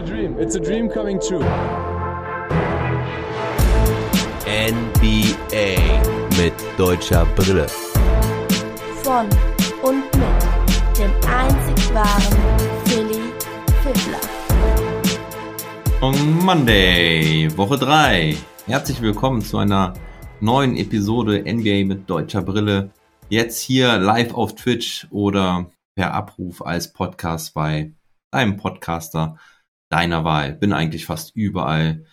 a dream. It's a dream coming true. NBA mit deutscher Brille. Von und mit dem einzig wahren Philly Fiddler. On Monday, Woche 3. Herzlich willkommen zu einer neuen Episode NBA mit deutscher Brille. Jetzt hier live auf Twitch oder per Abruf als Podcast bei einem Podcaster deiner Wahl. Bin eigentlich fast überall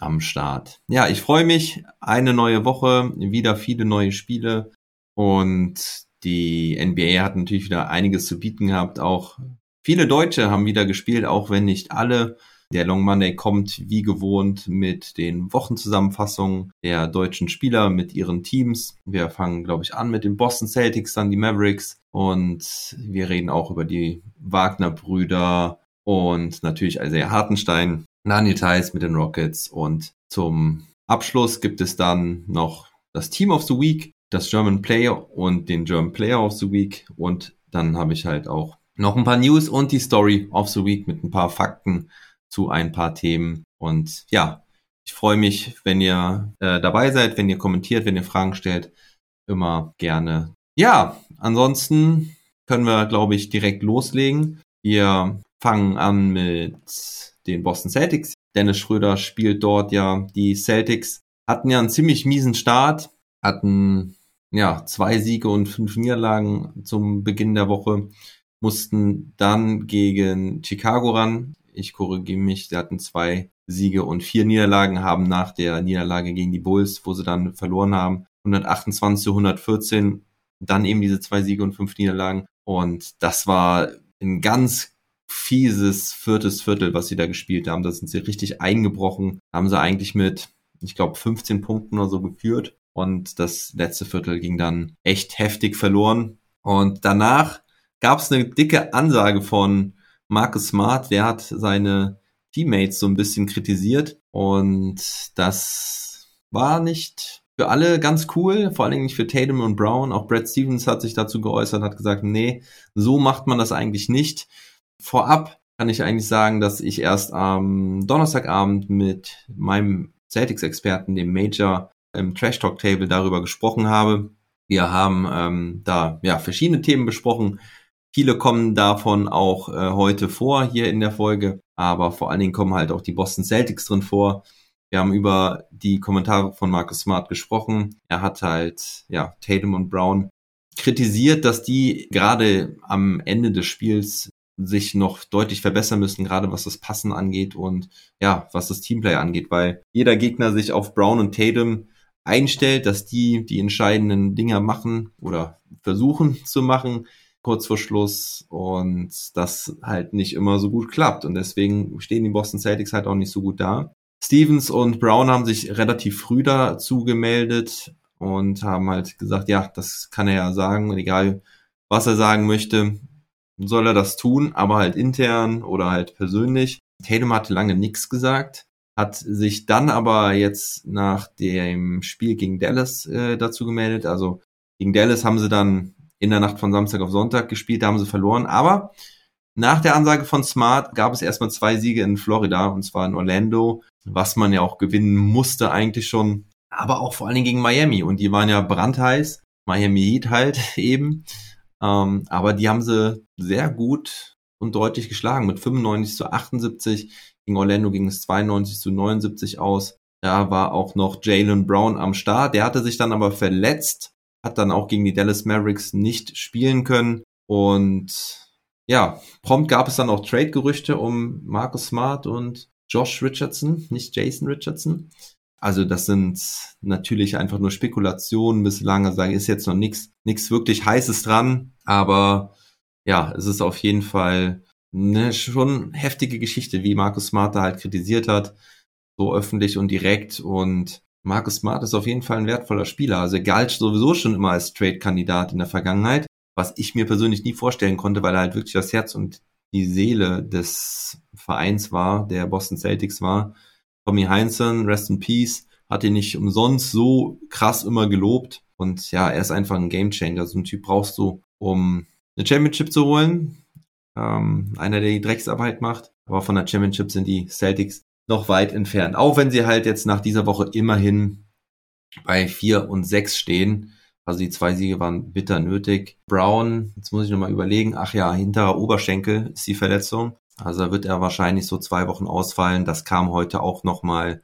am Start. Ja, ich freue mich. Eine neue Woche, wieder viele neue Spiele und die NBA hat natürlich wieder einiges zu bieten gehabt. Auch viele Deutsche haben wieder gespielt, auch wenn nicht alle. Der Long Monday kommt wie gewohnt mit den Wochenzusammenfassungen der deutschen Spieler mit ihren Teams. Wir fangen, glaube ich, an mit den Boston Celtics, dann die Mavericks und wir reden auch über die Wagner-Brüder und natürlich Isaiah Hartenstein, Nani Theiss mit den Rockets und zum Abschluss gibt es dann noch das Team of the Week, das German Player und den German Player of the Week und dann habe ich halt auch noch ein paar News und die Story of the Week mit ein paar Fakten zu ein paar Themen. Und ja, ich freue mich, wenn ihr äh, dabei seid, wenn ihr kommentiert, wenn ihr Fragen stellt. Immer gerne. Ja, ansonsten können wir, glaube ich, direkt loslegen. Wir fangen an mit den Boston Celtics. Dennis Schröder spielt dort ja. Die Celtics hatten ja einen ziemlich miesen Start, hatten ja zwei Siege und fünf Niederlagen zum Beginn der Woche, mussten dann gegen Chicago ran ich korrigiere mich, sie hatten zwei Siege und vier Niederlagen, haben nach der Niederlage gegen die Bulls, wo sie dann verloren haben, 128 zu 114, dann eben diese zwei Siege und fünf Niederlagen. Und das war ein ganz fieses viertes Viertel, was sie da gespielt haben. Da sind sie richtig eingebrochen, haben sie eigentlich mit, ich glaube, 15 Punkten oder so geführt. Und das letzte Viertel ging dann echt heftig verloren. Und danach gab es eine dicke Ansage von Marcus Smart, der hat seine Teammates so ein bisschen kritisiert und das war nicht für alle ganz cool, vor allen Dingen nicht für Tatum und Brown. Auch Brad Stevens hat sich dazu geäußert, hat gesagt, nee, so macht man das eigentlich nicht. Vorab kann ich eigentlich sagen, dass ich erst am Donnerstagabend mit meinem Celtics-Experten, dem Major, im Trash Talk Table darüber gesprochen habe. Wir haben ähm, da ja verschiedene Themen besprochen, Viele kommen davon auch äh, heute vor hier in der Folge, aber vor allen Dingen kommen halt auch die Boston Celtics drin vor. Wir haben über die Kommentare von Marcus Smart gesprochen. Er hat halt, ja, Tatum und Brown kritisiert, dass die gerade am Ende des Spiels sich noch deutlich verbessern müssen, gerade was das Passen angeht und ja, was das Teamplay angeht, weil jeder Gegner sich auf Brown und Tatum einstellt, dass die die entscheidenden Dinger machen oder versuchen zu machen kurz vor Schluss und das halt nicht immer so gut klappt. Und deswegen stehen die Boston Celtics halt auch nicht so gut da. Stevens und Brown haben sich relativ früh dazu gemeldet und haben halt gesagt, ja, das kann er ja sagen, egal was er sagen möchte, soll er das tun, aber halt intern oder halt persönlich. Tatum hatte lange nichts gesagt, hat sich dann aber jetzt nach dem Spiel gegen Dallas äh, dazu gemeldet. Also gegen Dallas haben sie dann in der Nacht von Samstag auf Sonntag gespielt, da haben sie verloren. Aber nach der Ansage von Smart gab es erstmal zwei Siege in Florida, und zwar in Orlando, was man ja auch gewinnen musste eigentlich schon, aber auch vor allen Dingen gegen Miami. Und die waren ja brandheiß. Miami Heat halt eben. Ähm, aber die haben sie sehr gut und deutlich geschlagen. Mit 95 zu 78. Gegen Orlando ging es 92 zu 79 aus. Da war auch noch Jalen Brown am Start. Der hatte sich dann aber verletzt hat dann auch gegen die Dallas Mavericks nicht spielen können. Und ja, prompt gab es dann auch Trade-Gerüchte um Marcus Smart und Josh Richardson, nicht Jason Richardson. Also das sind natürlich einfach nur Spekulationen bislang. Also da ist jetzt noch nichts nichts wirklich heißes dran. Aber ja, es ist auf jeden Fall eine schon heftige Geschichte, wie Marcus Smart da halt kritisiert hat. So öffentlich und direkt. Und Marcus Smart ist auf jeden Fall ein wertvoller Spieler. Also er galt sowieso schon immer als Trade-Kandidat in der Vergangenheit, was ich mir persönlich nie vorstellen konnte, weil er halt wirklich das Herz und die Seele des Vereins war, der Boston Celtics war. Tommy Heinsohn, Rest in Peace, hat ihn nicht umsonst so krass immer gelobt. Und ja, er ist einfach ein Gamechanger. So ein Typ brauchst du, um eine Championship zu holen. Ähm, einer, der die Drecksarbeit macht. Aber von der Championship sind die Celtics noch weit entfernt. Auch wenn sie halt jetzt nach dieser Woche immerhin bei vier und sechs stehen. Also die zwei Siege waren bitter nötig. Brown, jetzt muss ich nochmal überlegen, ach ja, hinterer Oberschenkel ist die Verletzung. Also da wird er wahrscheinlich so zwei Wochen ausfallen. Das kam heute auch nochmal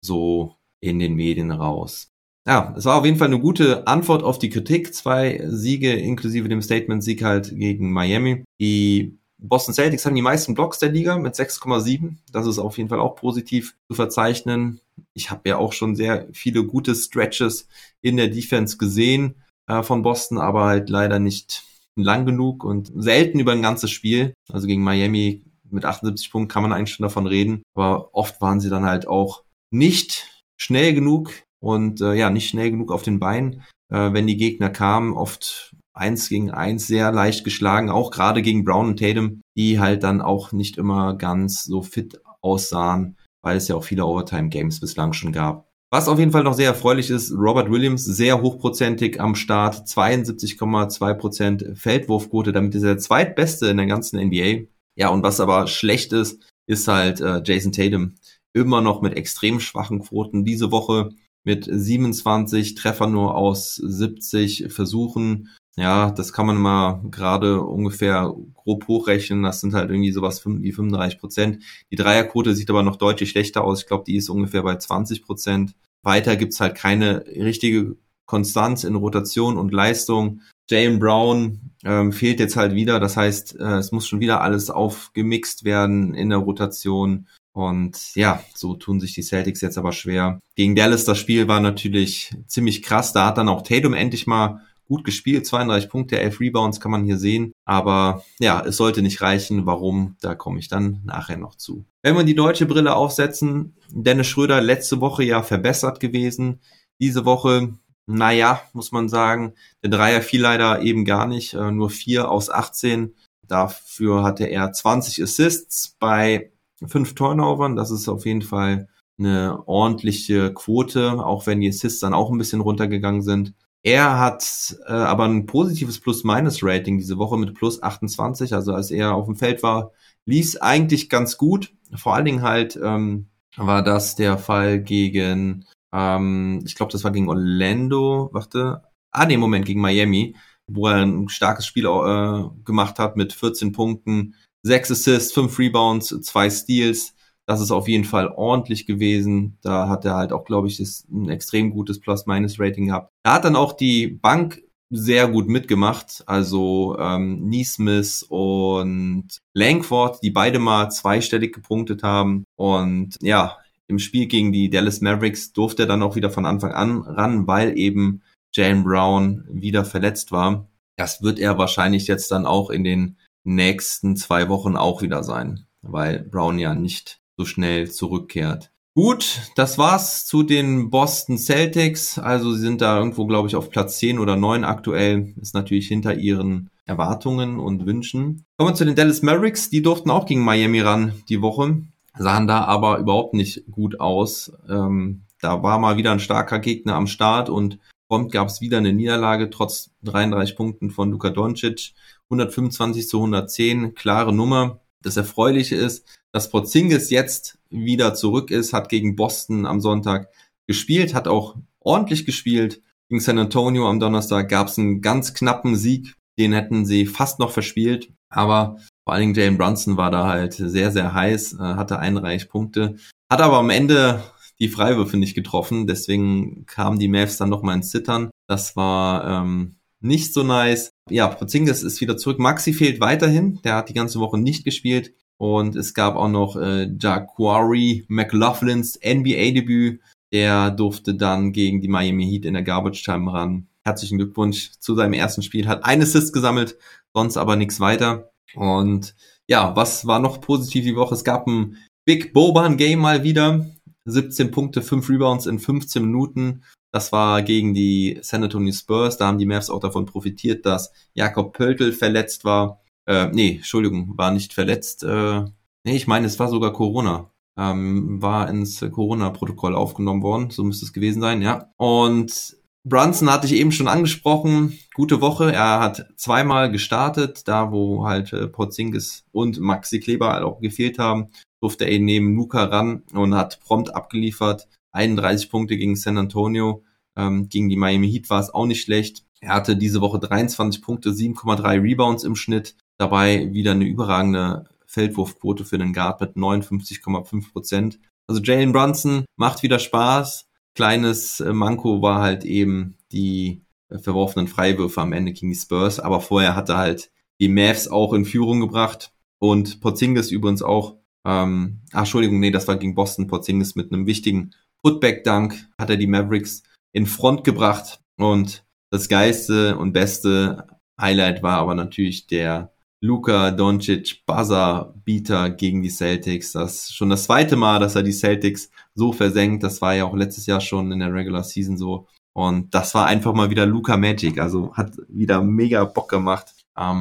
so in den Medien raus. Ja, es war auf jeden Fall eine gute Antwort auf die Kritik. Zwei Siege inklusive dem Statement-Sieg halt gegen Miami. Die Boston Celtics haben die meisten Blocks der Liga mit 6,7. Das ist auf jeden Fall auch positiv zu verzeichnen. Ich habe ja auch schon sehr viele gute Stretches in der Defense gesehen äh, von Boston, aber halt leider nicht lang genug und selten über ein ganzes Spiel. Also gegen Miami mit 78 Punkten kann man eigentlich schon davon reden, aber oft waren sie dann halt auch nicht schnell genug und äh, ja, nicht schnell genug auf den Beinen, äh, wenn die Gegner kamen, oft eins gegen eins sehr leicht geschlagen, auch gerade gegen Brown und Tatum, die halt dann auch nicht immer ganz so fit aussahen, weil es ja auch viele Overtime-Games bislang schon gab. Was auf jeden Fall noch sehr erfreulich ist, Robert Williams sehr hochprozentig am Start, 72,2% Feldwurfquote, damit ist er der zweitbeste in der ganzen NBA. Ja, und was aber schlecht ist, ist halt äh, Jason Tatum immer noch mit extrem schwachen Quoten. Diese Woche mit 27 Treffern nur aus 70 Versuchen. Ja, das kann man mal gerade ungefähr grob hochrechnen. Das sind halt irgendwie sowas wie 35 Prozent. Die Dreierquote sieht aber noch deutlich schlechter aus. Ich glaube, die ist ungefähr bei 20 Prozent. Weiter gibt's halt keine richtige Konstanz in Rotation und Leistung. Jalen Brown ähm, fehlt jetzt halt wieder. Das heißt, äh, es muss schon wieder alles aufgemixt werden in der Rotation. Und ja, so tun sich die Celtics jetzt aber schwer. Gegen Dallas das Spiel war natürlich ziemlich krass. Da hat dann auch Tatum endlich mal gut gespielt. 32 Punkte, 11 Rebounds kann man hier sehen. Aber ja, es sollte nicht reichen. Warum? Da komme ich dann nachher noch zu. Wenn wir die deutsche Brille aufsetzen, Dennis Schröder letzte Woche ja verbessert gewesen. Diese Woche, naja, muss man sagen, der Dreier fiel leider eben gar nicht. Äh, nur 4 aus 18. Dafür hatte er 20 Assists bei fünf Turnovern. Das ist auf jeden Fall eine ordentliche Quote, auch wenn die Assists dann auch ein bisschen runtergegangen sind. Er hat äh, aber ein positives Plus-Minus-Rating diese Woche mit plus 28. Also als er auf dem Feld war, lief eigentlich ganz gut. Vor allen Dingen halt ähm, war das der Fall gegen, ähm, ich glaube, das war gegen Orlando. Warte. Ah, nee, Moment, gegen Miami, wo er ein starkes Spiel äh, gemacht hat mit 14 Punkten, Sechs Assists, fünf Rebounds, zwei Steals. Das ist auf jeden Fall ordentlich gewesen. Da hat er halt auch, glaube ich, ein extrem gutes Plus-Minus-Rating gehabt. Er hat dann auch die Bank sehr gut mitgemacht. Also ähm, Neesmith und Langford, die beide mal zweistellig gepunktet haben. Und ja, im Spiel gegen die Dallas Mavericks durfte er dann auch wieder von Anfang an ran, weil eben Jalen Brown wieder verletzt war. Das wird er wahrscheinlich jetzt dann auch in den nächsten zwei Wochen auch wieder sein, weil Brown ja nicht so schnell zurückkehrt. Gut, das war's zu den Boston Celtics. Also sie sind da irgendwo, glaube ich, auf Platz 10 oder 9 aktuell. Ist natürlich hinter ihren Erwartungen und Wünschen. Kommen wir zu den Dallas Mavericks. Die durften auch gegen Miami ran die Woche. Sahen da aber überhaupt nicht gut aus. Ähm, da war mal wieder ein starker Gegner am Start und prompt gab es wieder eine Niederlage, trotz 33 Punkten von Luka Doncic. 125 zu 110, klare Nummer. Das Erfreuliche ist, dass Porzingis jetzt wieder zurück ist, hat gegen Boston am Sonntag gespielt, hat auch ordentlich gespielt. Gegen San Antonio am Donnerstag gab es einen ganz knappen Sieg, den hätten sie fast noch verspielt, aber vor allen Dingen Jalen Brunson war da halt sehr, sehr heiß, äh, hatte 31 Punkte, hat aber am Ende die Freiwürfe nicht getroffen, deswegen kamen die Mavs dann nochmal ins Zittern. Das war ähm, nicht so nice. Ja, Porzingis ist wieder zurück. Maxi fehlt weiterhin. Der hat die ganze Woche nicht gespielt. Und es gab auch noch äh, Jaquari McLaughlins NBA-Debüt. Der durfte dann gegen die Miami Heat in der Garbage Time ran. Herzlichen Glückwunsch zu seinem ersten Spiel. Hat einen Assist gesammelt, sonst aber nichts weiter. Und ja, was war noch positiv die Woche? Es gab ein Big Boban Game mal wieder. 17 Punkte, 5 Rebounds in 15 Minuten. Das war gegen die San Antonio Spurs. Da haben die Mavs auch davon profitiert, dass Jakob Pöltl verletzt war. Äh, nee, Entschuldigung, war nicht verletzt. Äh, nee, ich meine, es war sogar Corona. Ähm, war ins Corona-Protokoll aufgenommen worden. So müsste es gewesen sein, ja. Und Brunson hatte ich eben schon angesprochen. Gute Woche. Er hat zweimal gestartet, da wo halt äh, Porzingis und Maxi Kleber halt auch gefehlt haben, durfte er neben Luca ran und hat prompt abgeliefert. 31 Punkte gegen San Antonio. Ähm, gegen die Miami Heat war es auch nicht schlecht. Er hatte diese Woche 23 Punkte, 7,3 Rebounds im Schnitt. Dabei wieder eine überragende Feldwurfquote für den Guard mit 59,5 Prozent. Also Jalen Brunson macht wieder Spaß. Kleines äh, Manko war halt eben die äh, verworfenen Freiwürfe am Ende gegen die Spurs. Aber vorher hat er halt die Mavs auch in Führung gebracht und Porzingis übrigens auch. Ähm, ach, Entschuldigung, nee, das war gegen Boston. Porzingis mit einem wichtigen Putback-Dunk hat er die Mavericks in Front gebracht und das geilste und beste Highlight war aber natürlich der Luka Doncic Buzzer Beater gegen die Celtics. Das ist schon das zweite Mal, dass er die Celtics so versenkt. Das war ja auch letztes Jahr schon in der Regular Season so. Und das war einfach mal wieder Luka Magic. Also hat wieder mega Bock gemacht.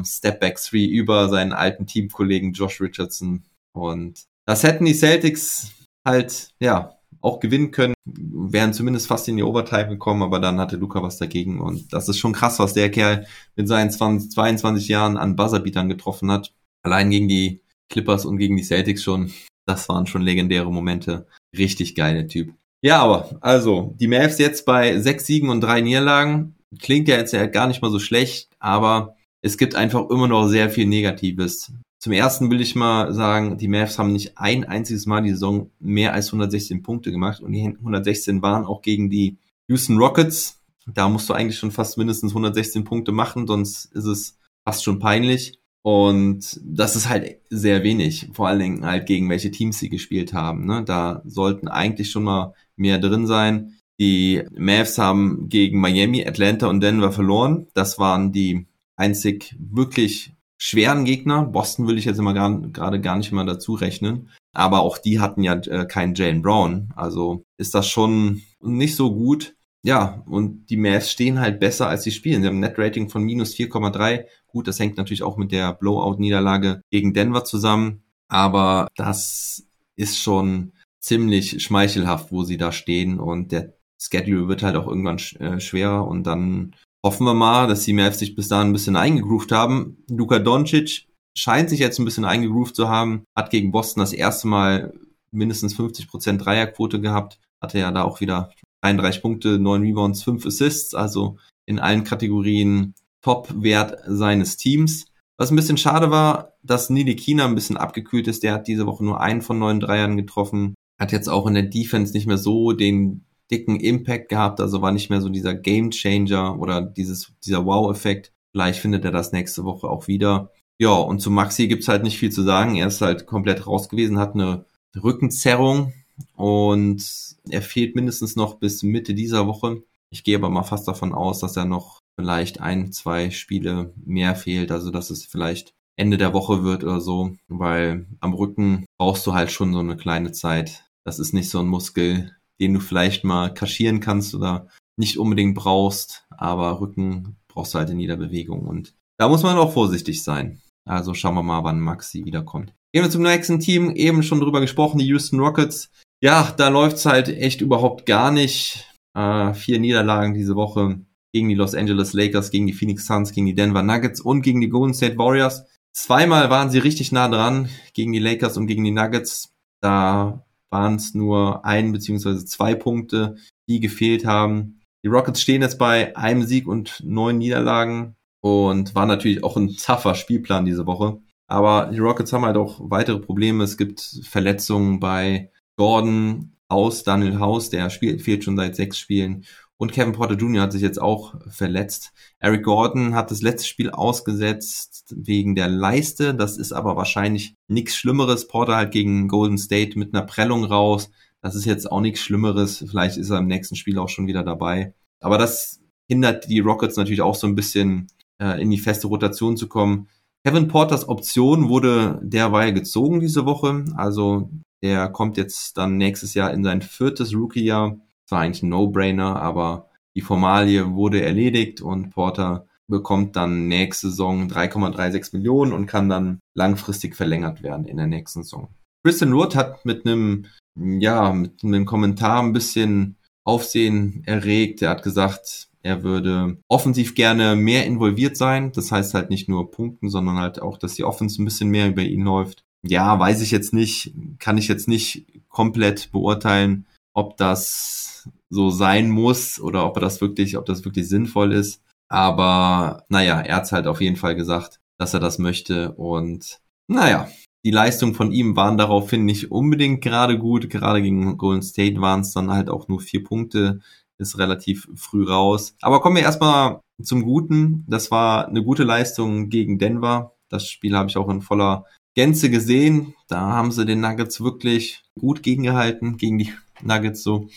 Step Back 3 über seinen alten Teamkollegen Josh Richardson. Und das hätten die Celtics halt, ja, auch gewinnen können, wären zumindest fast in die Overtime gekommen, aber dann hatte Luca was dagegen und das ist schon krass, was der Kerl mit seinen 20, 22 Jahren an Buzzerbeatern getroffen hat. Allein gegen die Clippers und gegen die Celtics schon, das waren schon legendäre Momente. Richtig geile Typ. Ja, aber also, die Mavs jetzt bei sechs Siegen und drei Niederlagen. Klingt ja jetzt ja gar nicht mal so schlecht, aber es gibt einfach immer noch sehr viel Negatives. Zum ersten will ich mal sagen, die Mavs haben nicht ein einziges Mal die Saison mehr als 116 Punkte gemacht und die 116 waren auch gegen die Houston Rockets. Da musst du eigentlich schon fast mindestens 116 Punkte machen, sonst ist es fast schon peinlich. Und das ist halt sehr wenig, vor allen Dingen halt gegen welche Teams sie gespielt haben. Ne? Da sollten eigentlich schon mal mehr drin sein. Die Mavs haben gegen Miami, Atlanta und Denver verloren. Das waren die einzig wirklich schweren Gegner. Boston will ich jetzt immer gerade gar nicht mal dazu rechnen. Aber auch die hatten ja äh, keinen Jalen Brown. Also ist das schon nicht so gut. Ja, und die Mavs stehen halt besser, als sie spielen. Sie haben ein Net-Rating von minus 4,3. Gut, das hängt natürlich auch mit der Blowout-Niederlage gegen Denver zusammen. Aber das ist schon ziemlich schmeichelhaft, wo sie da stehen. Und der Schedule wird halt auch irgendwann äh, schwerer. Und dann Hoffen wir mal, dass die Mavs sich bis dahin ein bisschen eingegroovt haben. Luka Doncic scheint sich jetzt ein bisschen eingegroovt zu haben, hat gegen Boston das erste Mal mindestens 50% Dreierquote gehabt, hatte ja da auch wieder 31 Punkte, 9 Rebounds, 5 Assists, also in allen Kategorien Top-Wert seines Teams. Was ein bisschen schade war, dass Nili Kina ein bisschen abgekühlt ist. Der hat diese Woche nur einen von neun Dreiern getroffen. Hat jetzt auch in der Defense nicht mehr so den dicken Impact gehabt, also war nicht mehr so dieser Game Changer oder dieses, dieser Wow-Effekt. Vielleicht findet er das nächste Woche auch wieder. Ja, und zu Maxi gibt's halt nicht viel zu sagen. Er ist halt komplett raus gewesen, hat eine Rückenzerrung und er fehlt mindestens noch bis Mitte dieser Woche. Ich gehe aber mal fast davon aus, dass er noch vielleicht ein, zwei Spiele mehr fehlt, also dass es vielleicht Ende der Woche wird oder so, weil am Rücken brauchst du halt schon so eine kleine Zeit. Das ist nicht so ein Muskel, den du vielleicht mal kaschieren kannst oder nicht unbedingt brauchst, aber Rücken brauchst du halt in jeder Bewegung und da muss man auch vorsichtig sein. Also schauen wir mal, wann Maxi wiederkommt. Gehen wir zum nächsten Team, eben schon drüber gesprochen, die Houston Rockets. Ja, da läuft's halt echt überhaupt gar nicht. Äh, vier Niederlagen diese Woche gegen die Los Angeles Lakers, gegen die Phoenix Suns, gegen die Denver Nuggets und gegen die Golden State Warriors. Zweimal waren sie richtig nah dran gegen die Lakers und gegen die Nuggets. Da waren es nur ein beziehungsweise zwei Punkte, die gefehlt haben. Die Rockets stehen jetzt bei einem Sieg und neun Niederlagen und war natürlich auch ein tougher Spielplan diese Woche. Aber die Rockets haben halt auch weitere Probleme. Es gibt Verletzungen bei Gordon aus, Daniel House, der spielt, fehlt schon seit sechs Spielen. Und Kevin Porter Jr. hat sich jetzt auch verletzt. Eric Gordon hat das letzte Spiel ausgesetzt wegen der Leiste. Das ist aber wahrscheinlich nichts Schlimmeres. Porter halt gegen Golden State mit einer Prellung raus. Das ist jetzt auch nichts Schlimmeres. Vielleicht ist er im nächsten Spiel auch schon wieder dabei. Aber das hindert die Rockets natürlich auch so ein bisschen äh, in die feste Rotation zu kommen. Kevin Porters Option wurde derweil gezogen diese Woche. Also der kommt jetzt dann nächstes Jahr in sein viertes Rookie-Jahr war eigentlich ein No-Brainer, aber die Formalie wurde erledigt und Porter bekommt dann nächste Saison 3,36 Millionen und kann dann langfristig verlängert werden in der nächsten Saison. Kristen Wood hat mit einem, ja, mit einem Kommentar ein bisschen Aufsehen erregt. Er hat gesagt, Er würde offensiv gerne mehr involviert sein. Das heißt halt nicht nur punkten, sondern halt auch, dass die Offense ein bisschen mehr über ihn läuft. Ja, weiß ich jetzt nicht, kann ich jetzt nicht komplett beurteilen, ob das so sein muss oder ob er das wirklich, ob das wirklich sinnvoll ist. Aber naja, er hat halt auf jeden Fall gesagt, dass er das möchte. Und naja, die Leistungen von ihm waren daraufhin nicht unbedingt gerade gut. Gerade gegen Golden State waren es dann halt auch nur vier Punkte. Ist relativ früh raus. Aber kommen wir erstmal zum Guten. Das war eine gute Leistung gegen Denver. Das Spiel habe ich auch in voller Gänze gesehen. Da haben sie den Nuggets wirklich gut gegengehalten, gegen die Nuggets so.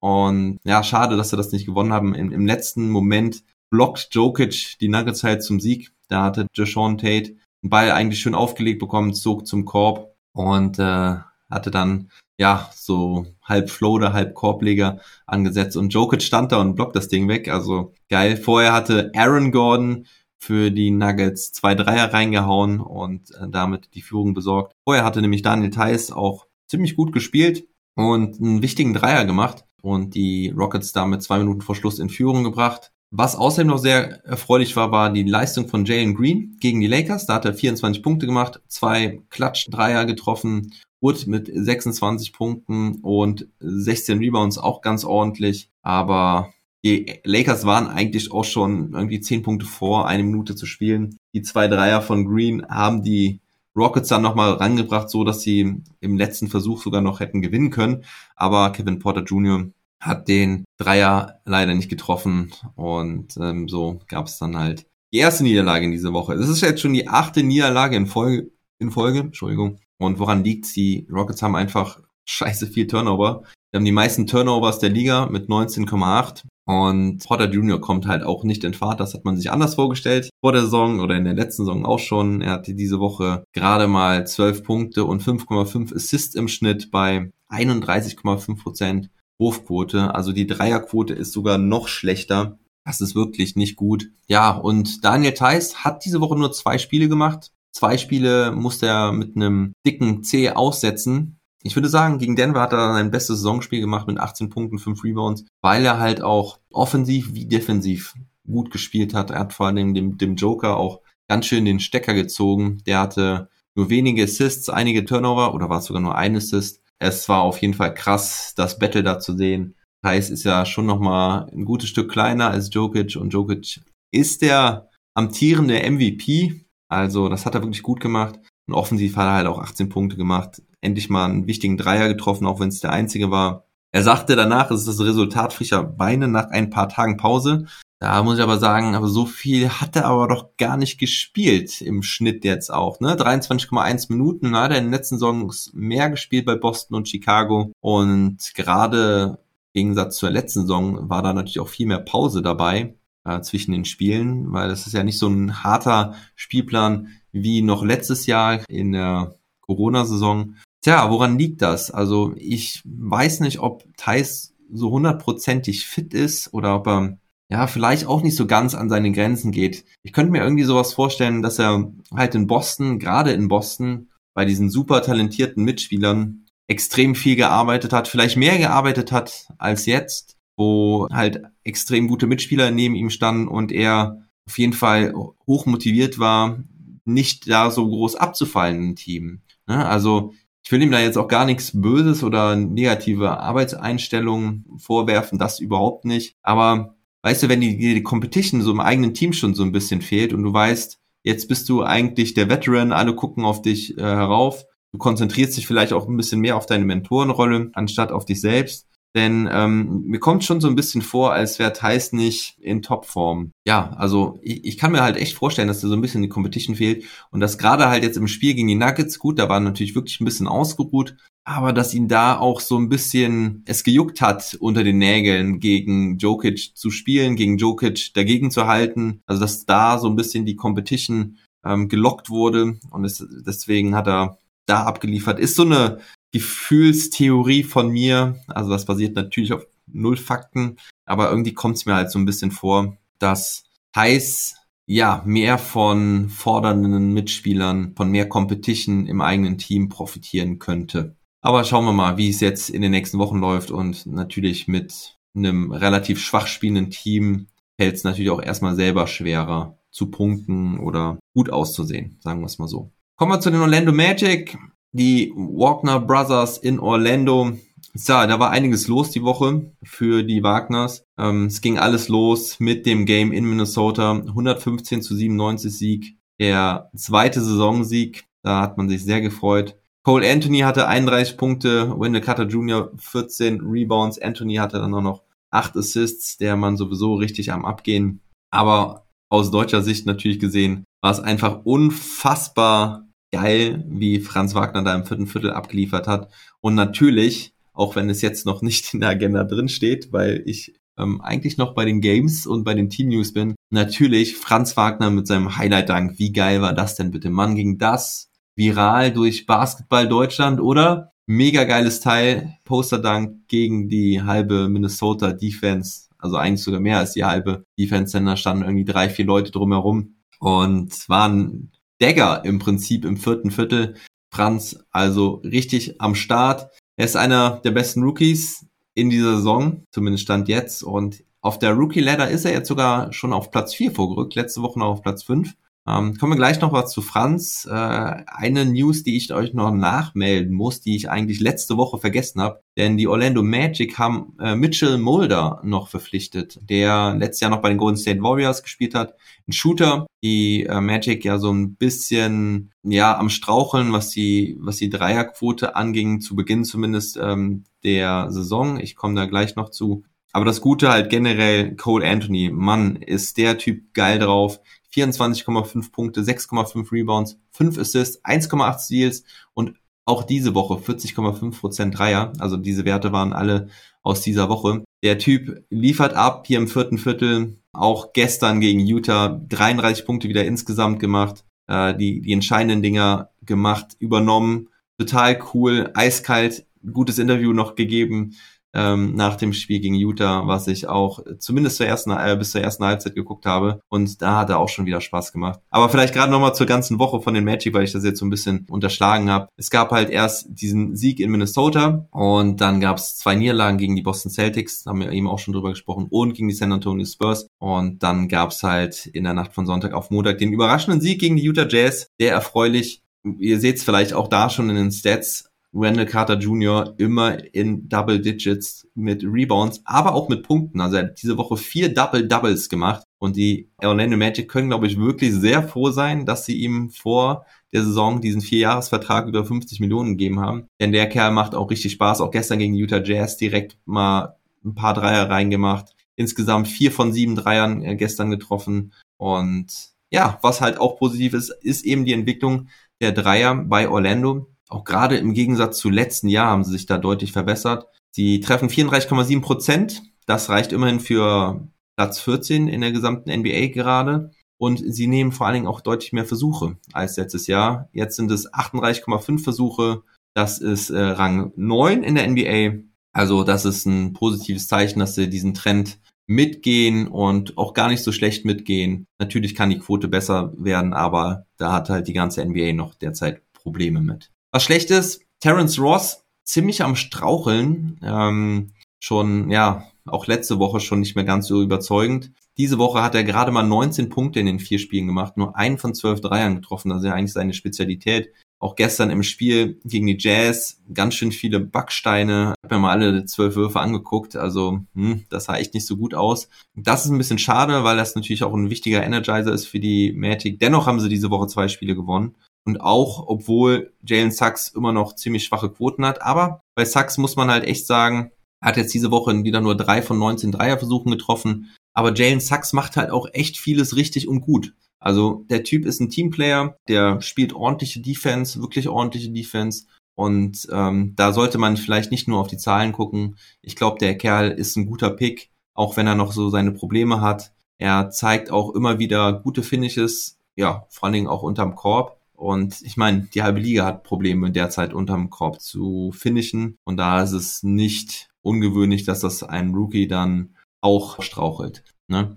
Und ja, schade, dass sie das nicht gewonnen haben. Im, im letzten Moment blockt Jokic die Nuggets halt zum Sieg. Da hatte Jashawn Tate den Ball eigentlich schön aufgelegt bekommen, zog zum Korb und äh, hatte dann ja so halb Floater, halb Korbleger angesetzt und Jokic stand da und blockt das Ding weg. Also geil. Vorher hatte Aaron Gordon für die Nuggets zwei Dreier reingehauen und äh, damit die Führung besorgt. Vorher hatte nämlich Daniel Theiss auch ziemlich gut gespielt und einen wichtigen Dreier gemacht und die Rockets damit zwei Minuten vor Schluss in Führung gebracht. Was außerdem noch sehr erfreulich war, war die Leistung von Jalen Green gegen die Lakers. Da hat er 24 Punkte gemacht, zwei Klatsch-Dreier getroffen, Wood mit 26 Punkten und 16 Rebounds auch ganz ordentlich. Aber die Lakers waren eigentlich auch schon irgendwie 10 Punkte vor, eine Minute zu spielen. Die zwei Dreier von Green haben die Rockets dann nochmal rangebracht, so dass sie im letzten Versuch sogar noch hätten gewinnen können. Aber Kevin Porter Jr hat den Dreier leider nicht getroffen und ähm, so gab es dann halt die erste Niederlage in dieser Woche. Das ist jetzt schon die achte Niederlage in Folge, in Folge, Entschuldigung. Und woran liegt's? Die Rockets haben einfach scheiße viel Turnover. Wir haben die meisten Turnovers der Liga mit 19,8 und Potter Jr. kommt halt auch nicht in Fahrt. Das hat man sich anders vorgestellt vor der Saison oder in der letzten Saison auch schon. Er hatte diese Woche gerade mal 12 Punkte und 5,5 Assists im Schnitt bei 31,5 Prozent. Wurfquote. Also die Dreierquote ist sogar noch schlechter. Das ist wirklich nicht gut. Ja, und Daniel Theiss hat diese Woche nur zwei Spiele gemacht. Zwei Spiele musste er mit einem dicken C aussetzen. Ich würde sagen, gegen Denver hat er sein bestes Saisonspiel gemacht mit 18 Punkten, 5 Rebounds, weil er halt auch offensiv wie defensiv gut gespielt hat. Er hat vor allem dem, dem Joker auch ganz schön den Stecker gezogen. Der hatte nur wenige Assists, einige Turnover oder war es sogar nur ein Assist es war auf jeden Fall krass, das Battle da zu sehen. Thais ist ja schon nochmal ein gutes Stück kleiner als Jokic und Jokic ist der amtierende MVP. Also das hat er wirklich gut gemacht. Und offensiv hat er halt auch 18 Punkte gemacht. Endlich mal einen wichtigen Dreier getroffen, auch wenn es der einzige war. Er sagte danach, es ist das Resultat frischer Beine nach ein paar Tagen Pause. Da muss ich aber sagen, aber so viel hat er aber doch gar nicht gespielt im Schnitt jetzt auch. Ne? 23,1 Minuten hat er in den letzten Songs mehr gespielt bei Boston und Chicago. Und gerade im Gegensatz zur letzten Saison war da natürlich auch viel mehr Pause dabei äh, zwischen den Spielen, weil das ist ja nicht so ein harter Spielplan wie noch letztes Jahr in der Corona-Saison. Tja, woran liegt das? Also ich weiß nicht, ob Thais so hundertprozentig fit ist oder ob er ja, vielleicht auch nicht so ganz an seine Grenzen geht. Ich könnte mir irgendwie sowas vorstellen, dass er halt in Boston, gerade in Boston, bei diesen super talentierten Mitspielern extrem viel gearbeitet hat, vielleicht mehr gearbeitet hat als jetzt, wo halt extrem gute Mitspieler neben ihm standen und er auf jeden Fall hoch motiviert war, nicht da so groß abzufallen im Team. Ne? Also ich will ihm da jetzt auch gar nichts Böses oder negative Arbeitseinstellungen vorwerfen, das überhaupt nicht. Aber weißt du, wenn die, die Competition so im eigenen Team schon so ein bisschen fehlt und du weißt, jetzt bist du eigentlich der Veteran, alle gucken auf dich äh, herauf, du konzentrierst dich vielleicht auch ein bisschen mehr auf deine Mentorenrolle, anstatt auf dich selbst. Denn ähm, mir kommt schon so ein bisschen vor, als wäre Thais nicht in Topform. Ja, also ich, ich kann mir halt echt vorstellen, dass da so ein bisschen die Competition fehlt und dass gerade halt jetzt im Spiel gegen die Nuggets, gut, da war natürlich wirklich ein bisschen ausgeruht, aber dass ihn da auch so ein bisschen es gejuckt hat, unter den Nägeln gegen Jokic zu spielen, gegen Jokic dagegen zu halten. Also dass da so ein bisschen die Competition ähm, gelockt wurde und es, deswegen hat er da abgeliefert. Ist so eine Gefühlstheorie von mir. Also das basiert natürlich auf null Fakten, aber irgendwie kommt es mir halt so ein bisschen vor, dass Heiß ja mehr von fordernden Mitspielern, von mehr Competition im eigenen Team profitieren könnte. Aber schauen wir mal, wie es jetzt in den nächsten Wochen läuft und natürlich mit einem relativ schwach spielenden Team fällt es natürlich auch erstmal selber schwerer zu punkten oder gut auszusehen, sagen wir es mal so. Kommen wir zu den Orlando Magic. Die Wagner Brothers in Orlando. Ja, da war einiges los die Woche für die Wagners. Ähm, es ging alles los mit dem Game in Minnesota. 115 zu 97 Sieg. Der zweite Saisonsieg. Da hat man sich sehr gefreut. Cole Anthony hatte 31 Punkte, Wendell Carter Jr. 14 Rebounds. Anthony hatte dann auch noch 8 Assists, der man sowieso richtig am Abgehen. Aber aus deutscher Sicht natürlich gesehen, war es einfach unfassbar geil, wie Franz Wagner da im vierten Viertel abgeliefert hat. Und natürlich, auch wenn es jetzt noch nicht in der Agenda drin steht, weil ich ähm, eigentlich noch bei den Games und bei den Team News bin, natürlich Franz Wagner mit seinem Highlight-Dank. Wie geil war das denn bitte? Mann, ging das viral durch Basketball Deutschland, oder? Mega geiles Teil. Poster-Dank gegen die halbe Minnesota Defense. Also eigentlich sogar mehr als die halbe Defense, denn standen irgendwie drei, vier Leute drumherum und waren Dagger im Prinzip im vierten Viertel. Franz also richtig am Start. Er ist einer der besten Rookies in dieser Saison, zumindest stand jetzt. Und auf der Rookie Ladder ist er jetzt sogar schon auf Platz 4 vorgerückt, letzte Woche noch auf Platz 5. Ähm, kommen wir gleich noch was zu Franz. Äh, eine News, die ich euch noch nachmelden muss, die ich eigentlich letzte Woche vergessen habe. Denn die Orlando Magic haben äh, Mitchell Mulder noch verpflichtet, der letztes Jahr noch bei den Golden State Warriors gespielt hat. Ein Shooter, die äh, Magic ja so ein bisschen ja am Straucheln, was die was die Dreierquote anging, zu Beginn zumindest ähm, der Saison. Ich komme da gleich noch zu. Aber das Gute halt generell, Cole Anthony, Mann, ist der Typ geil drauf. 24,5 Punkte, 6,5 Rebounds, 5 Assists, 1,8 Steals und auch diese Woche 40,5% Dreier. Also diese Werte waren alle aus dieser Woche. Der Typ liefert ab hier im vierten Viertel. Auch gestern gegen Utah 33 Punkte wieder insgesamt gemacht. Äh, die, die entscheidenden Dinger gemacht, übernommen. Total cool, eiskalt, gutes Interview noch gegeben ähm, nach dem Spiel gegen Utah, was ich auch zumindest zur ersten, äh, bis zur ersten Halbzeit geguckt habe. Und da hat er auch schon wieder Spaß gemacht. Aber vielleicht gerade nochmal zur ganzen Woche von den Magic, weil ich das jetzt so ein bisschen unterschlagen habe. Es gab halt erst diesen Sieg in Minnesota und dann gab es zwei Niederlagen gegen die Boston Celtics, haben wir eben auch schon drüber gesprochen, und gegen die San Antonio Spurs. Und dann gab es halt in der Nacht von Sonntag auf Montag den überraschenden Sieg gegen die Utah Jazz, der erfreulich ihr seht es vielleicht auch da schon in den Stats, Randall Carter Jr. immer in Double Digits mit Rebounds, aber auch mit Punkten. Also er hat diese Woche vier Double Doubles gemacht und die Orlando Magic können, glaube ich, wirklich sehr froh sein, dass sie ihm vor der Saison diesen Vierjahresvertrag über 50 Millionen gegeben haben. Denn der Kerl macht auch richtig Spaß. Auch gestern gegen Utah Jazz direkt mal ein paar Dreier reingemacht. Insgesamt vier von sieben Dreiern äh, gestern getroffen. Und ja, was halt auch positiv ist, ist eben die Entwicklung der Dreier bei Orlando auch gerade im Gegensatz zu letzten Jahr haben sie sich da deutlich verbessert. Sie treffen 34,7 Prozent. Das reicht immerhin für Platz 14 in der gesamten NBA gerade. Und sie nehmen vor allen Dingen auch deutlich mehr Versuche als letztes Jahr. Jetzt sind es 38,5 Versuche. Das ist äh, Rang 9 in der NBA. Also das ist ein positives Zeichen, dass sie diesen Trend mitgehen und auch gar nicht so schlecht mitgehen. Natürlich kann die Quote besser werden, aber da hat halt die ganze NBA noch derzeit Probleme mit. Was schlecht ist, Terence Ross ziemlich am Straucheln. Ähm, schon, ja, auch letzte Woche schon nicht mehr ganz so überzeugend. Diese Woche hat er gerade mal 19 Punkte in den vier Spielen gemacht, nur einen von zwölf Dreiern getroffen, das ist ja eigentlich seine Spezialität. Auch gestern im Spiel gegen die Jazz ganz schön viele Backsteine. Ich habe mir mal alle zwölf Würfe angeguckt. Also hm, das sah echt nicht so gut aus. Das ist ein bisschen schade, weil das natürlich auch ein wichtiger Energizer ist für die Matic. Dennoch haben sie diese Woche zwei Spiele gewonnen. Und auch, obwohl Jalen Sachs immer noch ziemlich schwache Quoten hat. Aber bei Sachs muss man halt echt sagen, hat jetzt diese Woche wieder nur drei von 19 Dreierversuchen getroffen. Aber Jalen Sachs macht halt auch echt vieles richtig und gut. Also der Typ ist ein Teamplayer, der spielt ordentliche Defense, wirklich ordentliche Defense. Und ähm, da sollte man vielleicht nicht nur auf die Zahlen gucken. Ich glaube, der Kerl ist ein guter Pick, auch wenn er noch so seine Probleme hat. Er zeigt auch immer wieder gute Finishes, ja, vor allen Dingen auch unterm Korb. Und ich meine, die halbe Liga hat Probleme derzeit unterm Korb zu finishen. Und da ist es nicht ungewöhnlich, dass das ein Rookie dann auch strauchelt. Ne?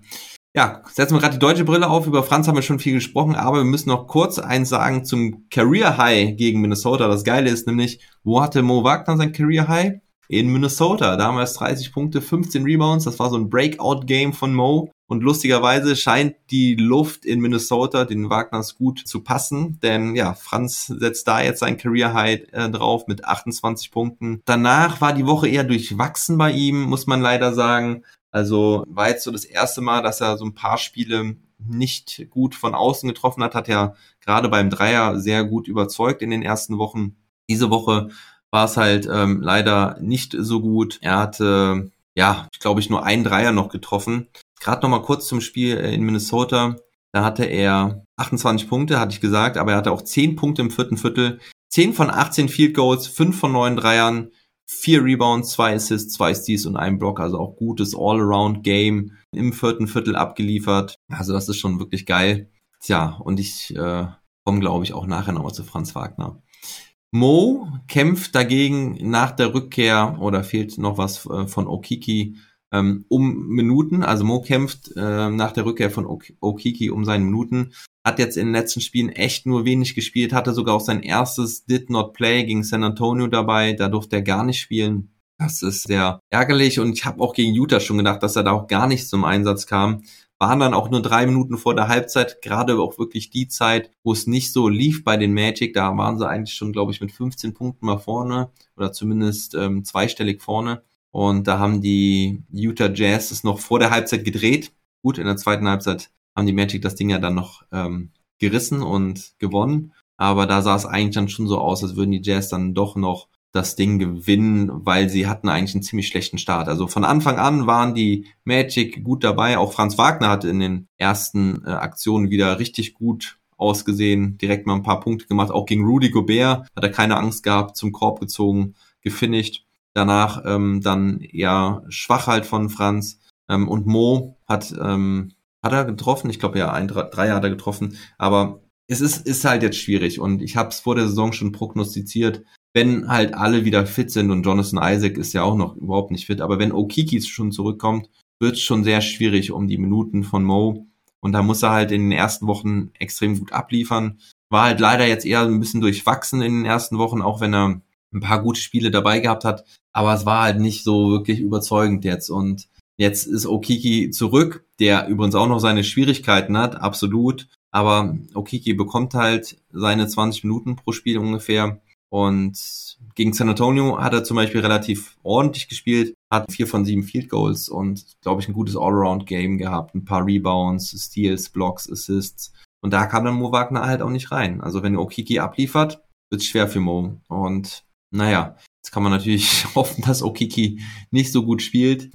Ja, setzen wir gerade die deutsche Brille auf. Über Franz haben wir schon viel gesprochen, aber wir müssen noch kurz eins sagen zum Career High gegen Minnesota. Das Geile ist nämlich, wo hatte Mo Wagner sein Career High? In Minnesota. Damals 30 Punkte, 15 Rebounds. Das war so ein Breakout-Game von Mo. Und lustigerweise scheint die Luft in Minnesota den Wagners gut zu passen, denn ja, Franz setzt da jetzt sein Career High äh, drauf mit 28 Punkten. Danach war die Woche eher durchwachsen bei ihm, muss man leider sagen. Also war jetzt so das erste Mal, dass er so ein paar Spiele nicht gut von außen getroffen hat, hat ja gerade beim Dreier sehr gut überzeugt in den ersten Wochen. Diese Woche war es halt ähm, leider nicht so gut. Er hatte, ja, glaube ich, nur einen Dreier noch getroffen. Gerade noch mal kurz zum Spiel äh, in Minnesota. Da hatte er 28 Punkte, hatte ich gesagt, aber er hatte auch 10 Punkte im vierten Viertel. 10 von 18 Field Goals, 5 von 9 Dreiern, 4 Rebounds, 2 Assists, 2 Steals und ein Block. Also auch gutes All-Around-Game im vierten Viertel abgeliefert. Also das ist schon wirklich geil. Tja, und ich äh, komme, glaube ich, auch nachher nochmal zu Franz Wagner. Mo kämpft dagegen nach der Rückkehr oder fehlt noch was äh, von Okiki ähm, um Minuten. Also Mo kämpft äh, nach der Rückkehr von Okiki um seine Minuten. Hat jetzt in den letzten Spielen echt nur wenig gespielt, hatte sogar auch sein erstes Did Not Play gegen San Antonio dabei. Da durfte er gar nicht spielen. Das ist sehr ärgerlich und ich habe auch gegen Utah schon gedacht, dass er da auch gar nicht zum Einsatz kam. Waren dann auch nur drei Minuten vor der Halbzeit, gerade auch wirklich die Zeit, wo es nicht so lief bei den Magic. Da waren sie eigentlich schon, glaube ich, mit 15 Punkten mal vorne oder zumindest ähm, zweistellig vorne. Und da haben die Utah Jazz es noch vor der Halbzeit gedreht. Gut, in der zweiten Halbzeit haben die Magic das Ding ja dann noch ähm, gerissen und gewonnen. Aber da sah es eigentlich dann schon so aus, als würden die Jazz dann doch noch das Ding gewinnen, weil sie hatten eigentlich einen ziemlich schlechten Start. Also von Anfang an waren die Magic gut dabei. Auch Franz Wagner hat in den ersten äh, Aktionen wieder richtig gut ausgesehen, direkt mal ein paar Punkte gemacht. Auch gegen Rudy Gobert hat er keine Angst gehabt, zum Korb gezogen, gefinisht. Danach ähm, dann eher schwach halt von Franz. Ähm, und Mo hat, ähm, hat er getroffen. Ich glaube ja, ein Dreier hat er getroffen. Aber es ist, ist halt jetzt schwierig. Und ich habe es vor der Saison schon prognostiziert. Wenn halt alle wieder fit sind und Jonathan Isaac ist ja auch noch überhaupt nicht fit, aber wenn Okiki schon zurückkommt, wird es schon sehr schwierig um die Minuten von Mo. Und da muss er halt in den ersten Wochen extrem gut abliefern. War halt leider jetzt eher ein bisschen durchwachsen in den ersten Wochen, auch wenn er ein paar gute Spiele dabei gehabt hat, aber es war halt nicht so wirklich überzeugend jetzt und jetzt ist Okiki zurück, der übrigens auch noch seine Schwierigkeiten hat, absolut, aber Okiki bekommt halt seine 20 Minuten pro Spiel ungefähr und gegen San Antonio hat er zum Beispiel relativ ordentlich gespielt, hat vier von sieben Field Goals und, glaube ich, ein gutes Allround-Game gehabt, ein paar Rebounds, Steals, Blocks, Assists. Und da kam dann Mo Wagner halt auch nicht rein. Also wenn Okiki abliefert, wird schwer für Mo. Und naja, jetzt kann man natürlich hoffen, dass Okiki nicht so gut spielt.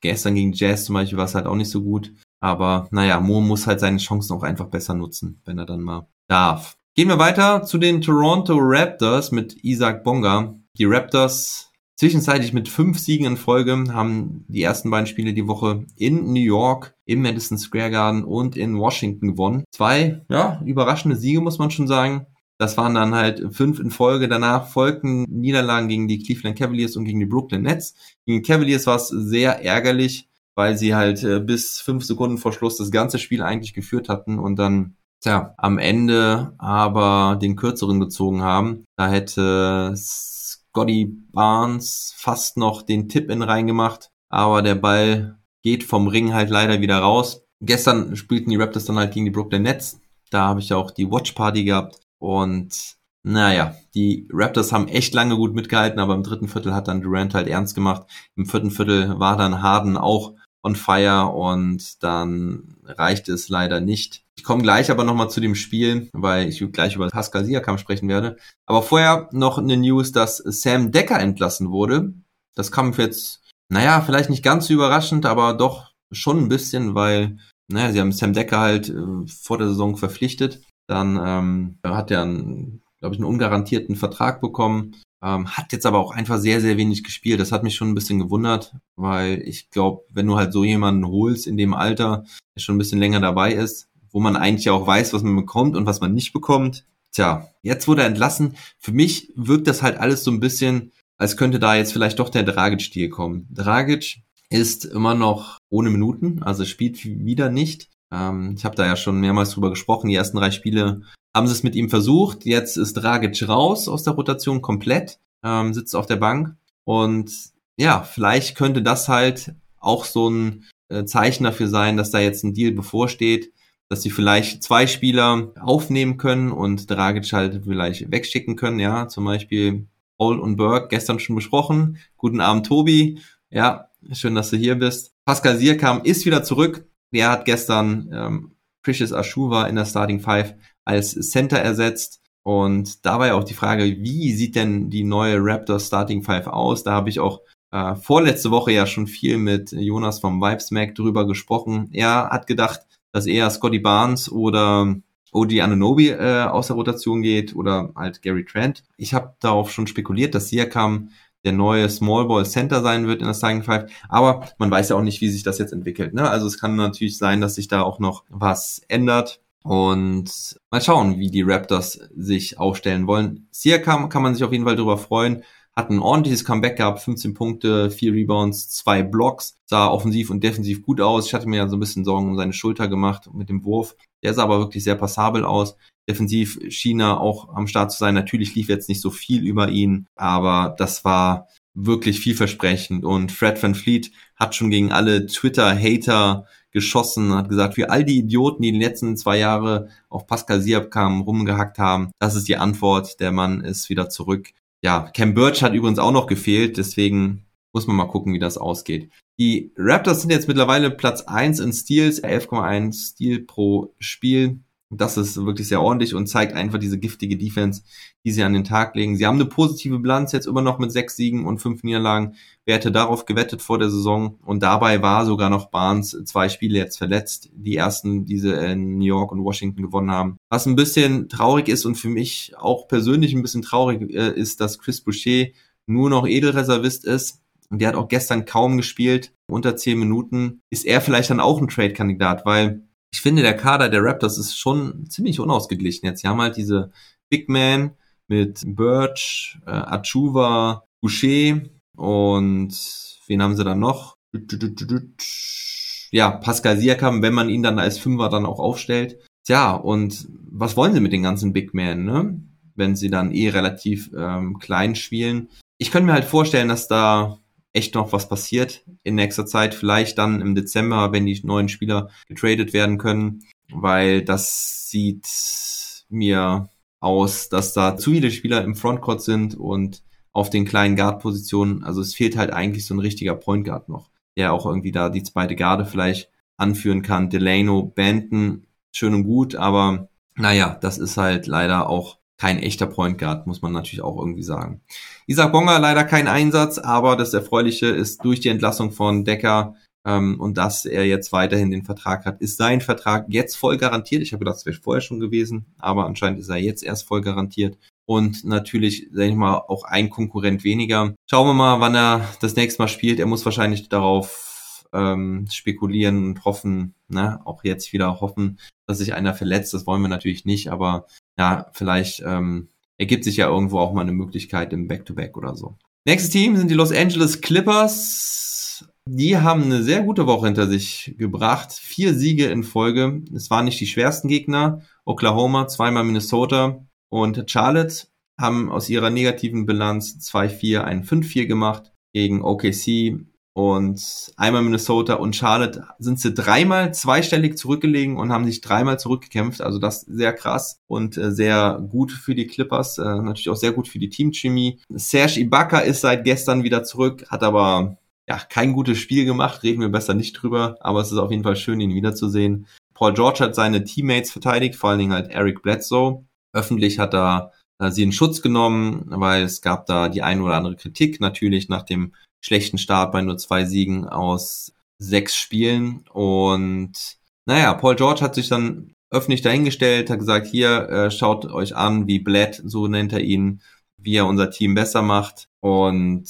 Gestern gegen Jazz zum Beispiel war es halt auch nicht so gut. Aber naja, Mo muss halt seine Chancen auch einfach besser nutzen, wenn er dann mal darf. Gehen wir weiter zu den Toronto Raptors mit Isaac Bonga. Die Raptors zwischenzeitlich mit fünf Siegen in Folge haben die ersten beiden Spiele die Woche in New York, im Madison Square Garden und in Washington gewonnen. Zwei, ja, überraschende Siege muss man schon sagen. Das waren dann halt fünf in Folge. Danach folgten Niederlagen gegen die Cleveland Cavaliers und gegen die Brooklyn Nets. Gegen die Cavaliers war es sehr ärgerlich, weil sie halt äh, bis fünf Sekunden vor Schluss das ganze Spiel eigentlich geführt hatten und dann tja, am Ende aber den kürzeren gezogen haben. Da hätte Scotty Barnes fast noch den Tipp in reingemacht, aber der Ball geht vom Ring halt leider wieder raus. Gestern spielten die Raptors dann halt gegen die Brooklyn Nets. Da habe ich auch die Watch Party gehabt. Und naja, die Raptors haben echt lange gut mitgehalten, aber im dritten Viertel hat dann Durant halt ernst gemacht. Im vierten Viertel war dann Harden auch on fire und dann reichte es leider nicht. Ich komme gleich aber nochmal zu dem Spiel, weil ich gleich über Pascal Siakam sprechen werde. Aber vorher noch eine News, dass Sam Decker entlassen wurde. Das kam jetzt, naja, vielleicht nicht ganz so überraschend, aber doch schon ein bisschen, weil, naja, sie haben Sam Decker halt äh, vor der Saison verpflichtet. Dann ähm, hat er, glaube ich, einen ungarantierten Vertrag bekommen. Ähm, hat jetzt aber auch einfach sehr, sehr wenig gespielt. Das hat mich schon ein bisschen gewundert, weil ich glaube, wenn du halt so jemanden holst in dem Alter, der schon ein bisschen länger dabei ist, wo man eigentlich auch weiß, was man bekommt und was man nicht bekommt. Tja, jetzt wurde er entlassen. Für mich wirkt das halt alles so ein bisschen, als könnte da jetzt vielleicht doch der Dragic-Stil kommen. Dragic ist immer noch ohne Minuten, also spielt wieder nicht. Ähm, ich habe da ja schon mehrmals drüber gesprochen. Die ersten drei Spiele haben sie es mit ihm versucht. Jetzt ist Dragic raus aus der Rotation komplett, ähm, sitzt auf der Bank. Und ja, vielleicht könnte das halt auch so ein äh, Zeichen dafür sein, dass da jetzt ein Deal bevorsteht, dass sie vielleicht zwei Spieler aufnehmen können und Dragic halt vielleicht wegschicken können, ja, zum Beispiel Paul und Burke, gestern schon besprochen. Guten Abend, Tobi. Ja, schön, dass du hier bist. Pascal Sierkam ist wieder zurück. Der hat gestern ähm, Precious Ashuva in der Starting Five als Center ersetzt. Und dabei auch die Frage, wie sieht denn die neue Raptors Starting Five aus? Da habe ich auch äh, vorletzte Woche ja schon viel mit Jonas vom Vibesmack drüber gesprochen. Er hat gedacht, dass eher Scotty Barnes oder OG Anunobi äh, aus der Rotation geht oder halt Gary Trent. Ich habe darauf schon spekuliert, dass Siakam der neue Small Ball Center sein wird in der Starting Five. Aber man weiß ja auch nicht, wie sich das jetzt entwickelt. Ne? Also es kann natürlich sein, dass sich da auch noch was ändert. Und mal schauen, wie die Raptors sich aufstellen wollen. Siakam kann man sich auf jeden Fall darüber freuen. Hat ein ordentliches Comeback gehabt, 15 Punkte, 4 Rebounds, 2 Blocks. Sah offensiv und defensiv gut aus. Ich hatte mir ja so ein bisschen Sorgen um seine Schulter gemacht mit dem Wurf. Der sah aber wirklich sehr passabel aus. Defensiv schien er auch am Start zu sein. Natürlich lief jetzt nicht so viel über ihn, aber das war wirklich vielversprechend. Und Fred Van Fleet hat schon gegen alle Twitter-Hater geschossen, hat gesagt, für all die Idioten, die in den letzten zwei Jahre auf Pascal Siakam rumgehackt haben, das ist die Antwort. Der Mann ist wieder zurück. Ja, Cam Birch hat übrigens auch noch gefehlt, deswegen muss man mal gucken, wie das ausgeht. Die Raptors sind jetzt mittlerweile Platz eins in Steals, 11,1 Steal pro Spiel. Das ist wirklich sehr ordentlich und zeigt einfach diese giftige Defense, die sie an den Tag legen. Sie haben eine positive Bilanz jetzt immer noch mit sechs Siegen und fünf Niederlagen. Wer hätte darauf gewettet vor der Saison? Und dabei war sogar noch Barnes zwei Spiele jetzt verletzt. Die ersten, die sie in New York und Washington gewonnen haben. Was ein bisschen traurig ist und für mich auch persönlich ein bisschen traurig äh, ist, dass Chris Boucher nur noch Edelreservist ist. Und der hat auch gestern kaum gespielt. Unter zehn Minuten. Ist er vielleicht dann auch ein Trade-Kandidat, weil ich finde, der Kader der Raptors ist schon ziemlich unausgeglichen jetzt. Sie haben halt diese Big Man mit Birch, äh, Achuva, Boucher und wen haben sie dann noch? Ja, Pascal Siakam, wenn man ihn dann als Fünfer dann auch aufstellt. Tja, und was wollen sie mit den ganzen Big Men, ne? Wenn sie dann eh relativ ähm, klein spielen. Ich könnte mir halt vorstellen, dass da echt noch was passiert in nächster Zeit. Vielleicht dann im Dezember, wenn die neuen Spieler getradet werden können, weil das sieht mir aus, dass da zu viele Spieler im Frontcourt sind und auf den kleinen Guard-Positionen. Also es fehlt halt eigentlich so ein richtiger Point Guard noch, der auch irgendwie da die zweite Garde vielleicht anführen kann. Delano, Benton, schön und gut, aber naja, das ist halt leider auch kein echter Point Guard, muss man natürlich auch irgendwie sagen. Isaac Bonga leider kein Einsatz, aber das Erfreuliche ist durch die Entlassung von Decker ähm, und dass er jetzt weiterhin den Vertrag hat, ist sein Vertrag jetzt voll garantiert. Ich habe gedacht, das wäre vorher schon gewesen, aber anscheinend ist er jetzt erst voll garantiert. Und natürlich, sag ich mal, auch ein Konkurrent weniger. Schauen wir mal, wann er das nächste Mal spielt. Er muss wahrscheinlich darauf ähm, spekulieren und hoffen, ne, auch jetzt wieder hoffen, dass sich einer verletzt. Das wollen wir natürlich nicht, aber ja, vielleicht ähm, ergibt sich ja irgendwo auch mal eine Möglichkeit im Back-to-Back -Back oder so. Nächstes Team sind die Los Angeles Clippers. Die haben eine sehr gute Woche hinter sich gebracht. Vier Siege in Folge. Es waren nicht die schwersten Gegner. Oklahoma, zweimal Minnesota und Charlotte haben aus ihrer negativen Bilanz 2-4 ein 5-4 gemacht gegen OKC, und einmal Minnesota und Charlotte sind sie dreimal zweistellig zurückgelegen und haben sich dreimal zurückgekämpft. Also das sehr krass und äh, sehr gut für die Clippers. Äh, natürlich auch sehr gut für die Teamchemie. Serge Ibaka ist seit gestern wieder zurück, hat aber ja kein gutes Spiel gemacht. Reden wir besser nicht drüber. Aber es ist auf jeden Fall schön, ihn wiederzusehen. Paul George hat seine Teammates verteidigt, vor allen Dingen halt Eric Bledsoe. Öffentlich hat er äh, sie in Schutz genommen, weil es gab da die ein oder andere Kritik natürlich nach dem schlechten Start bei nur zwei Siegen aus sechs Spielen. Und naja, Paul George hat sich dann öffentlich dahingestellt, hat gesagt, hier, äh, schaut euch an, wie Bled, so nennt er ihn, wie er unser Team besser macht. Und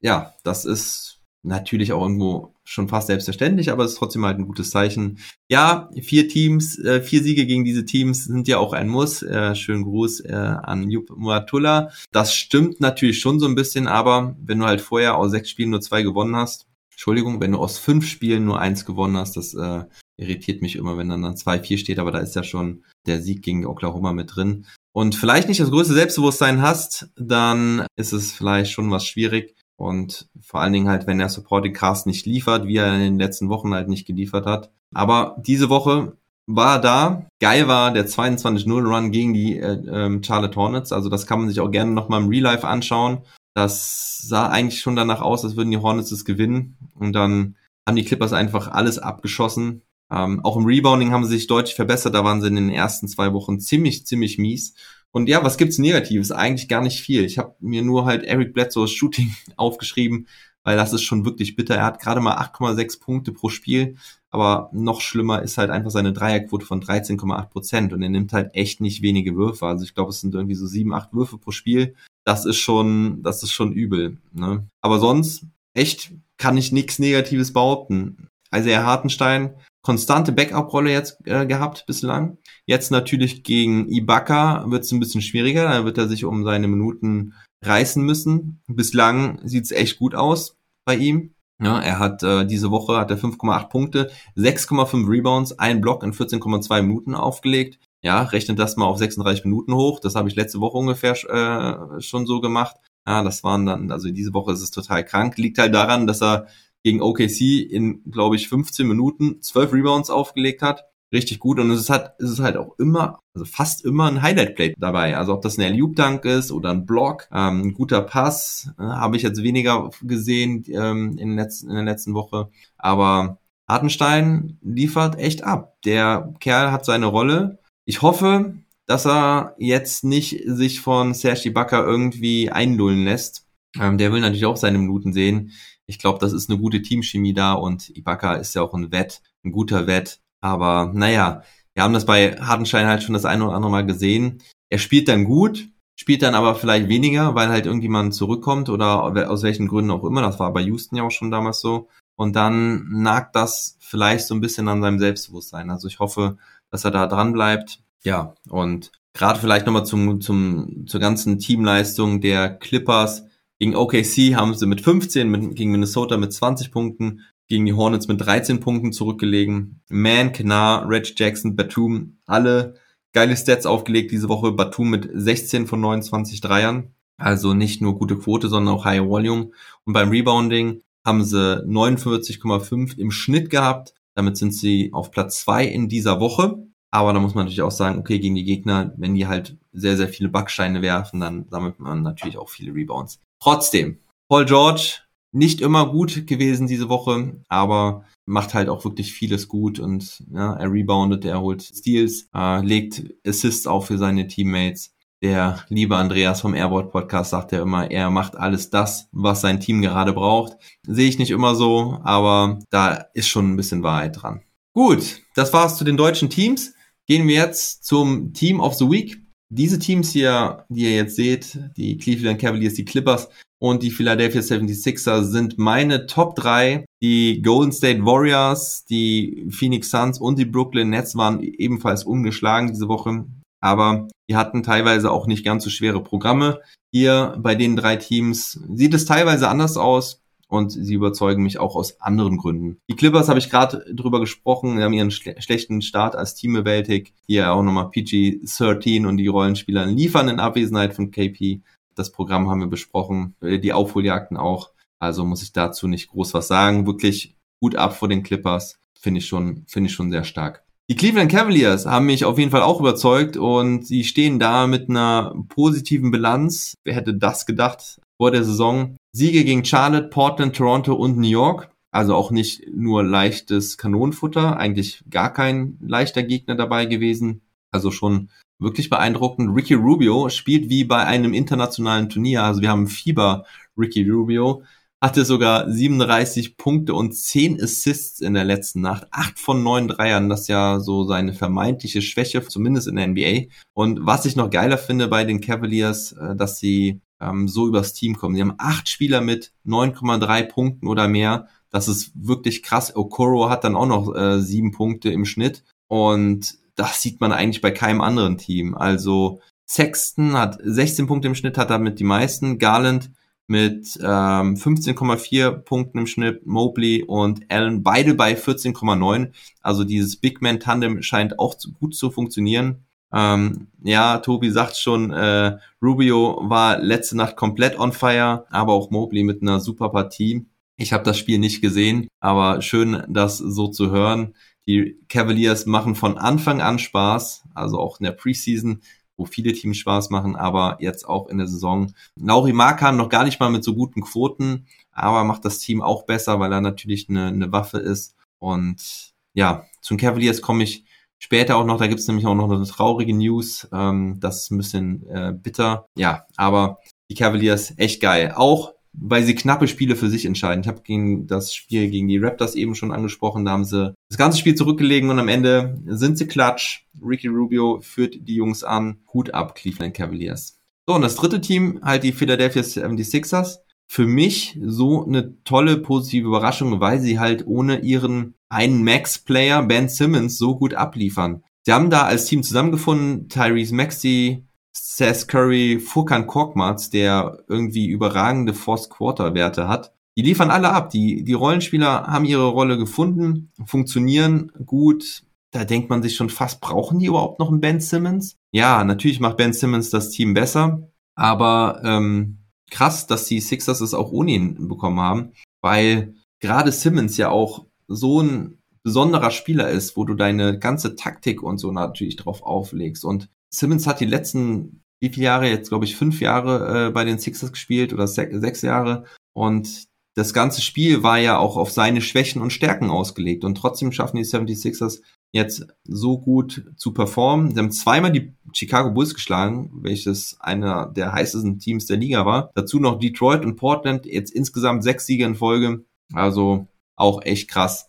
ja, das ist natürlich auch irgendwo schon fast selbstverständlich, aber es ist trotzdem halt ein gutes Zeichen. Ja, vier Teams, äh, vier Siege gegen diese Teams sind ja auch ein Muss. Äh, schönen Gruß äh, an Jupp Muatullah. Das stimmt natürlich schon so ein bisschen, aber wenn du halt vorher aus sechs Spielen nur zwei gewonnen hast, Entschuldigung, wenn du aus fünf Spielen nur eins gewonnen hast, das äh, irritiert mich immer, wenn dann dann 2-4 steht, aber da ist ja schon der Sieg gegen Oklahoma mit drin. Und vielleicht nicht das größte Selbstbewusstsein hast, dann ist es vielleicht schon was schwierig. Und vor allen Dingen halt, wenn der Supporting Cast nicht liefert, wie er in den letzten Wochen halt nicht geliefert hat. Aber diese Woche war da. Geil war der 22-0-Run gegen die äh, ähm, Charlotte Hornets. Also das kann man sich auch gerne nochmal im Real Life anschauen. Das sah eigentlich schon danach aus, als würden die Hornets es gewinnen. Und dann haben die Clippers einfach alles abgeschossen. Ähm, auch im Rebounding haben sie sich deutlich verbessert. Da waren sie in den ersten zwei Wochen ziemlich, ziemlich mies. Und ja, was gibt's Negatives? Eigentlich gar nicht viel. Ich habe mir nur halt Eric Bledsoes Shooting aufgeschrieben, weil das ist schon wirklich bitter. Er hat gerade mal 8,6 Punkte pro Spiel, aber noch schlimmer ist halt einfach seine Dreierquote von 13,8 Prozent und er nimmt halt echt nicht wenige Würfe. Also ich glaube, es sind irgendwie so sieben, acht Würfe pro Spiel. Das ist schon, das ist schon übel. Ne? Aber sonst echt kann ich nichts Negatives behaupten. Also er Hartenstein konstante Backup-Rolle jetzt äh, gehabt bislang. Jetzt natürlich gegen Ibaka wird es ein bisschen schwieriger. Da wird er sich um seine Minuten reißen müssen. Bislang sieht es echt gut aus bei ihm. Ja, er hat äh, diese Woche hat er 5,8 Punkte, 6,5 Rebounds, ein Block in 14,2 Minuten aufgelegt. Ja, rechnet das mal auf 36 Minuten hoch. Das habe ich letzte Woche ungefähr äh, schon so gemacht. Ja, das waren dann, also diese Woche ist es total krank. Liegt halt daran, dass er gegen OKC in, glaube ich, 15 Minuten 12 Rebounds aufgelegt hat. Richtig gut. Und es hat, es ist halt auch immer, also fast immer ein Highlight-Play dabei. Also ob das ein Alley-Oop-Dunk ist oder ein Block, ähm, ein guter Pass, äh, habe ich jetzt weniger gesehen ähm, in, letzten, in der letzten Woche. Aber Hartenstein liefert echt ab. Der Kerl hat seine Rolle. Ich hoffe, dass er jetzt nicht sich von Serge Ibaka irgendwie einlullen lässt. Ähm, der will natürlich auch seine Minuten sehen. Ich glaube, das ist eine gute Teamchemie da und Ibaka ist ja auch ein Wett, ein guter Wett. Aber naja, wir haben das bei Hartenstein halt schon das eine oder andere Mal gesehen. Er spielt dann gut, spielt dann aber vielleicht weniger, weil halt irgendjemand zurückkommt oder aus welchen Gründen auch immer. Das war bei Houston ja auch schon damals so. Und dann nagt das vielleicht so ein bisschen an seinem Selbstbewusstsein. Also ich hoffe, dass er da dran bleibt. Ja, und gerade vielleicht nochmal zum, zum, zur ganzen Teamleistung der Clippers. Gegen OKC haben sie mit 15, mit, gegen Minnesota mit 20 Punkten, gegen die Hornets mit 13 Punkten zurückgelegen. Man, Kenar, Reg Jackson, Batum, alle geile Stats aufgelegt diese Woche. Batum mit 16 von 29 Dreiern. Also nicht nur gute Quote, sondern auch High Volume. Und beim Rebounding haben sie 49,5 im Schnitt gehabt. Damit sind sie auf Platz zwei in dieser Woche. Aber da muss man natürlich auch sagen, okay, gegen die Gegner, wenn die halt sehr, sehr viele Backsteine werfen, dann sammelt man natürlich auch viele Rebounds. Trotzdem, Paul George nicht immer gut gewesen diese Woche, aber macht halt auch wirklich vieles gut und ja, er reboundet, er holt Steals, äh, legt Assists auf für seine Teammates. Der liebe Andreas vom Airboard Podcast sagt ja immer, er macht alles das, was sein Team gerade braucht. Sehe ich nicht immer so, aber da ist schon ein bisschen Wahrheit dran. Gut, das war's zu den deutschen Teams. Gehen wir jetzt zum Team of the Week. Diese Teams hier, die ihr jetzt seht, die Cleveland Cavaliers, die Clippers und die Philadelphia 76ers sind meine Top 3. Die Golden State Warriors, die Phoenix Suns und die Brooklyn Nets waren ebenfalls ungeschlagen diese Woche. Aber die hatten teilweise auch nicht ganz so schwere Programme. Hier bei den drei Teams sieht es teilweise anders aus und sie überzeugen mich auch aus anderen Gründen. Die Clippers habe ich gerade drüber gesprochen, sie haben ihren schle schlechten Start als Team bewältigt. Hier auch nochmal PG-13 und die Rollenspieler liefern in Abwesenheit von KP. Das Programm haben wir besprochen, äh, die Aufholjagden auch. Also muss ich dazu nicht groß was sagen. Wirklich gut ab vor den Clippers. Finde ich schon, finde ich schon sehr stark. Die Cleveland Cavaliers haben mich auf jeden Fall auch überzeugt und sie stehen da mit einer positiven Bilanz. Wer hätte das gedacht vor der Saison? Siege gegen Charlotte, Portland, Toronto und New York. Also auch nicht nur leichtes Kanonenfutter, eigentlich gar kein leichter Gegner dabei gewesen. Also schon wirklich beeindruckend. Ricky Rubio spielt wie bei einem internationalen Turnier. Also wir haben Fieber Ricky Rubio hatte sogar 37 Punkte und 10 Assists in der letzten Nacht. Acht von neun Dreiern, das ist ja so seine vermeintliche Schwäche, zumindest in der NBA. Und was ich noch geiler finde bei den Cavaliers, äh, dass sie ähm, so übers Team kommen. Sie haben acht Spieler mit 9,3 Punkten oder mehr. Das ist wirklich krass. Okoro hat dann auch noch äh, sieben Punkte im Schnitt. Und das sieht man eigentlich bei keinem anderen Team. Also Sexton hat 16 Punkte im Schnitt, hat damit die meisten. Garland mit ähm, 15,4 Punkten im Schnitt, Mobley und Allen beide bei 14,9. Also dieses Big Man Tandem scheint auch zu, gut zu funktionieren. Ähm, ja, Tobi sagt schon, äh, Rubio war letzte Nacht komplett on fire, aber auch Mobley mit einer super Partie. Ich habe das Spiel nicht gesehen, aber schön, das so zu hören. Die Cavaliers machen von Anfang an Spaß, also auch in der Preseason, wo viele Teams Spaß machen, aber jetzt auch in der Saison. Lauri Markan noch gar nicht mal mit so guten Quoten, aber macht das Team auch besser, weil er natürlich eine, eine Waffe ist. Und ja, zum Cavaliers komme ich später auch noch. Da gibt es nämlich auch noch eine traurige News. Ähm, das ist ein bisschen äh, bitter. Ja, aber die Cavaliers echt geil. Auch weil sie knappe Spiele für sich entscheiden. Ich habe gegen das Spiel gegen die Raptors eben schon angesprochen, da haben sie das ganze Spiel zurückgelegen und am Ende sind sie klatsch. Ricky Rubio führt die Jungs an. Hut ab, Cleveland Cavaliers. So, und das dritte Team, halt die Philadelphia 76ers. Für mich so eine tolle positive Überraschung, weil sie halt ohne ihren einen Max-Player, Ben Simmons, so gut abliefern. Sie haben da als Team zusammengefunden, Tyrese Maxey, Seth Curry, Furkan Korkmaz, der irgendwie überragende Force Quarter Werte hat. Die liefern alle ab. Die, die Rollenspieler haben ihre Rolle gefunden, funktionieren gut. Da denkt man sich schon fast, brauchen die überhaupt noch einen Ben Simmons? Ja, natürlich macht Ben Simmons das Team besser, aber ähm, krass, dass die Sixers es auch ohne ihn bekommen haben, weil gerade Simmons ja auch so ein besonderer Spieler ist, wo du deine ganze Taktik und so natürlich drauf auflegst. Und Simmons hat die letzten, wie viele Jahre jetzt, glaube ich, fünf Jahre äh, bei den Sixers gespielt oder se sechs Jahre. Und das ganze Spiel war ja auch auf seine Schwächen und Stärken ausgelegt. Und trotzdem schaffen die 76ers jetzt so gut zu performen. Sie haben zweimal die Chicago Bulls geschlagen, welches einer der heißesten Teams der Liga war. Dazu noch Detroit und Portland, jetzt insgesamt sechs Siege in Folge. Also auch echt krass.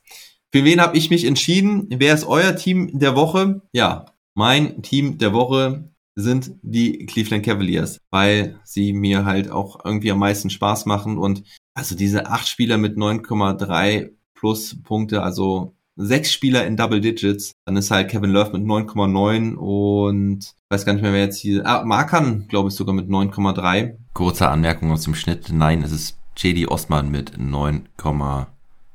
Für wen habe ich mich entschieden? Wer ist euer Team der Woche? Ja, mein Team der Woche sind die Cleveland Cavaliers, weil sie mir halt auch irgendwie am meisten Spaß machen und also diese acht Spieler mit 9,3 plus Punkte, also sechs Spieler in Double Digits, dann ist halt Kevin Love mit 9,9 und weiß gar nicht mehr, wer jetzt hier, ah, Markan, glaube ich, sogar mit 9,3. Kurze Anmerkung aus dem Schnitt, nein, es ist JD Ostmann mit 9,3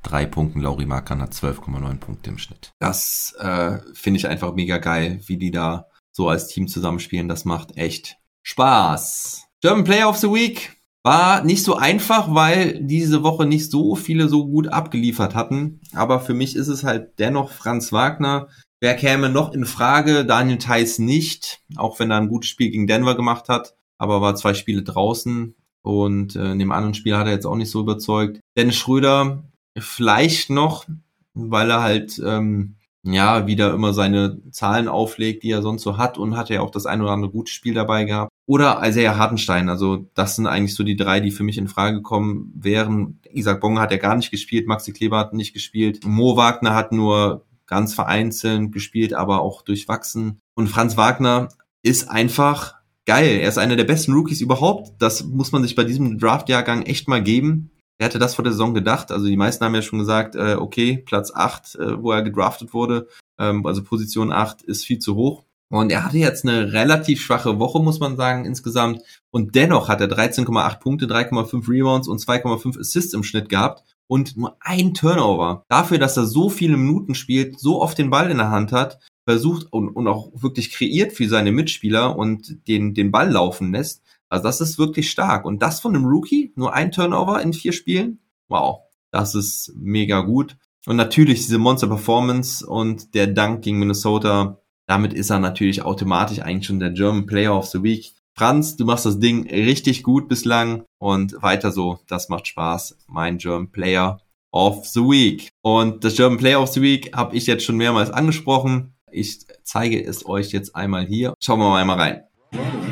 drei Punkten. Lauri Markan hat 12,9 Punkte im Schnitt. Das äh, finde ich einfach mega geil, wie die da so als Team zusammenspielen. Das macht echt Spaß. German Player of the Week war nicht so einfach, weil diese Woche nicht so viele so gut abgeliefert hatten. Aber für mich ist es halt dennoch Franz Wagner. Wer käme noch in Frage? Daniel Theiss nicht, auch wenn er ein gutes Spiel gegen Denver gemacht hat, aber war zwei Spiele draußen und äh, in dem anderen Spiel hat er jetzt auch nicht so überzeugt. Dennis Schröder Vielleicht noch, weil er halt ähm, ja wieder immer seine Zahlen auflegt, die er sonst so hat und hat ja auch das ein oder andere gute Spiel dabei gehabt. Oder Isaiah Hartenstein, also das sind eigentlich so die drei, die für mich in Frage kommen wären. Isaac Bonga hat ja gar nicht gespielt, Maxi Kleber hat nicht gespielt, Mo Wagner hat nur ganz vereinzelt gespielt, aber auch durchwachsen. Und Franz Wagner ist einfach geil. Er ist einer der besten Rookies überhaupt. Das muss man sich bei diesem Draftjahrgang echt mal geben. Wer hätte das vor der Saison gedacht? Also die meisten haben ja schon gesagt, äh, okay, Platz 8, äh, wo er gedraftet wurde, ähm, also Position 8 ist viel zu hoch. Und er hatte jetzt eine relativ schwache Woche, muss man sagen, insgesamt. Und dennoch hat er 13,8 Punkte, 3,5 Rebounds und 2,5 Assists im Schnitt gehabt und nur ein Turnover. Dafür, dass er so viele Minuten spielt, so oft den Ball in der Hand hat, versucht und, und auch wirklich kreiert für seine Mitspieler und den, den Ball laufen lässt, also das ist wirklich stark. Und das von einem Rookie, nur ein Turnover in vier Spielen, wow, das ist mega gut. Und natürlich diese Monster Performance und der Dank gegen Minnesota, damit ist er natürlich automatisch eigentlich schon der German Player of the Week. Franz, du machst das Ding richtig gut bislang und weiter so. Das macht Spaß. Mein German Player of the Week. Und das German Player of the Week habe ich jetzt schon mehrmals angesprochen. Ich zeige es euch jetzt einmal hier. Schauen wir mal einmal rein.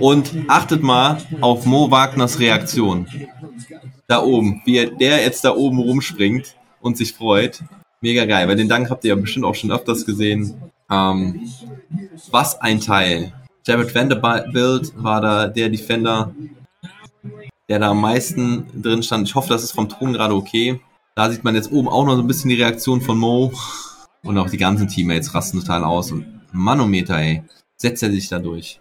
Und achtet mal auf Mo Wagners Reaktion. Da oben, wie er, der jetzt da oben rumspringt und sich freut. Mega geil, weil den Dank habt ihr ja bestimmt auch schon öfters gesehen. Ähm, was ein Teil. Jared Vanderbilt war da der Defender, der da am meisten drin stand. Ich hoffe, das ist vom Ton gerade okay. Da sieht man jetzt oben auch noch so ein bisschen die Reaktion von Mo. Und auch die ganzen Teammates rasten total aus. Und Manometer, ey. Setzt er sich da durch.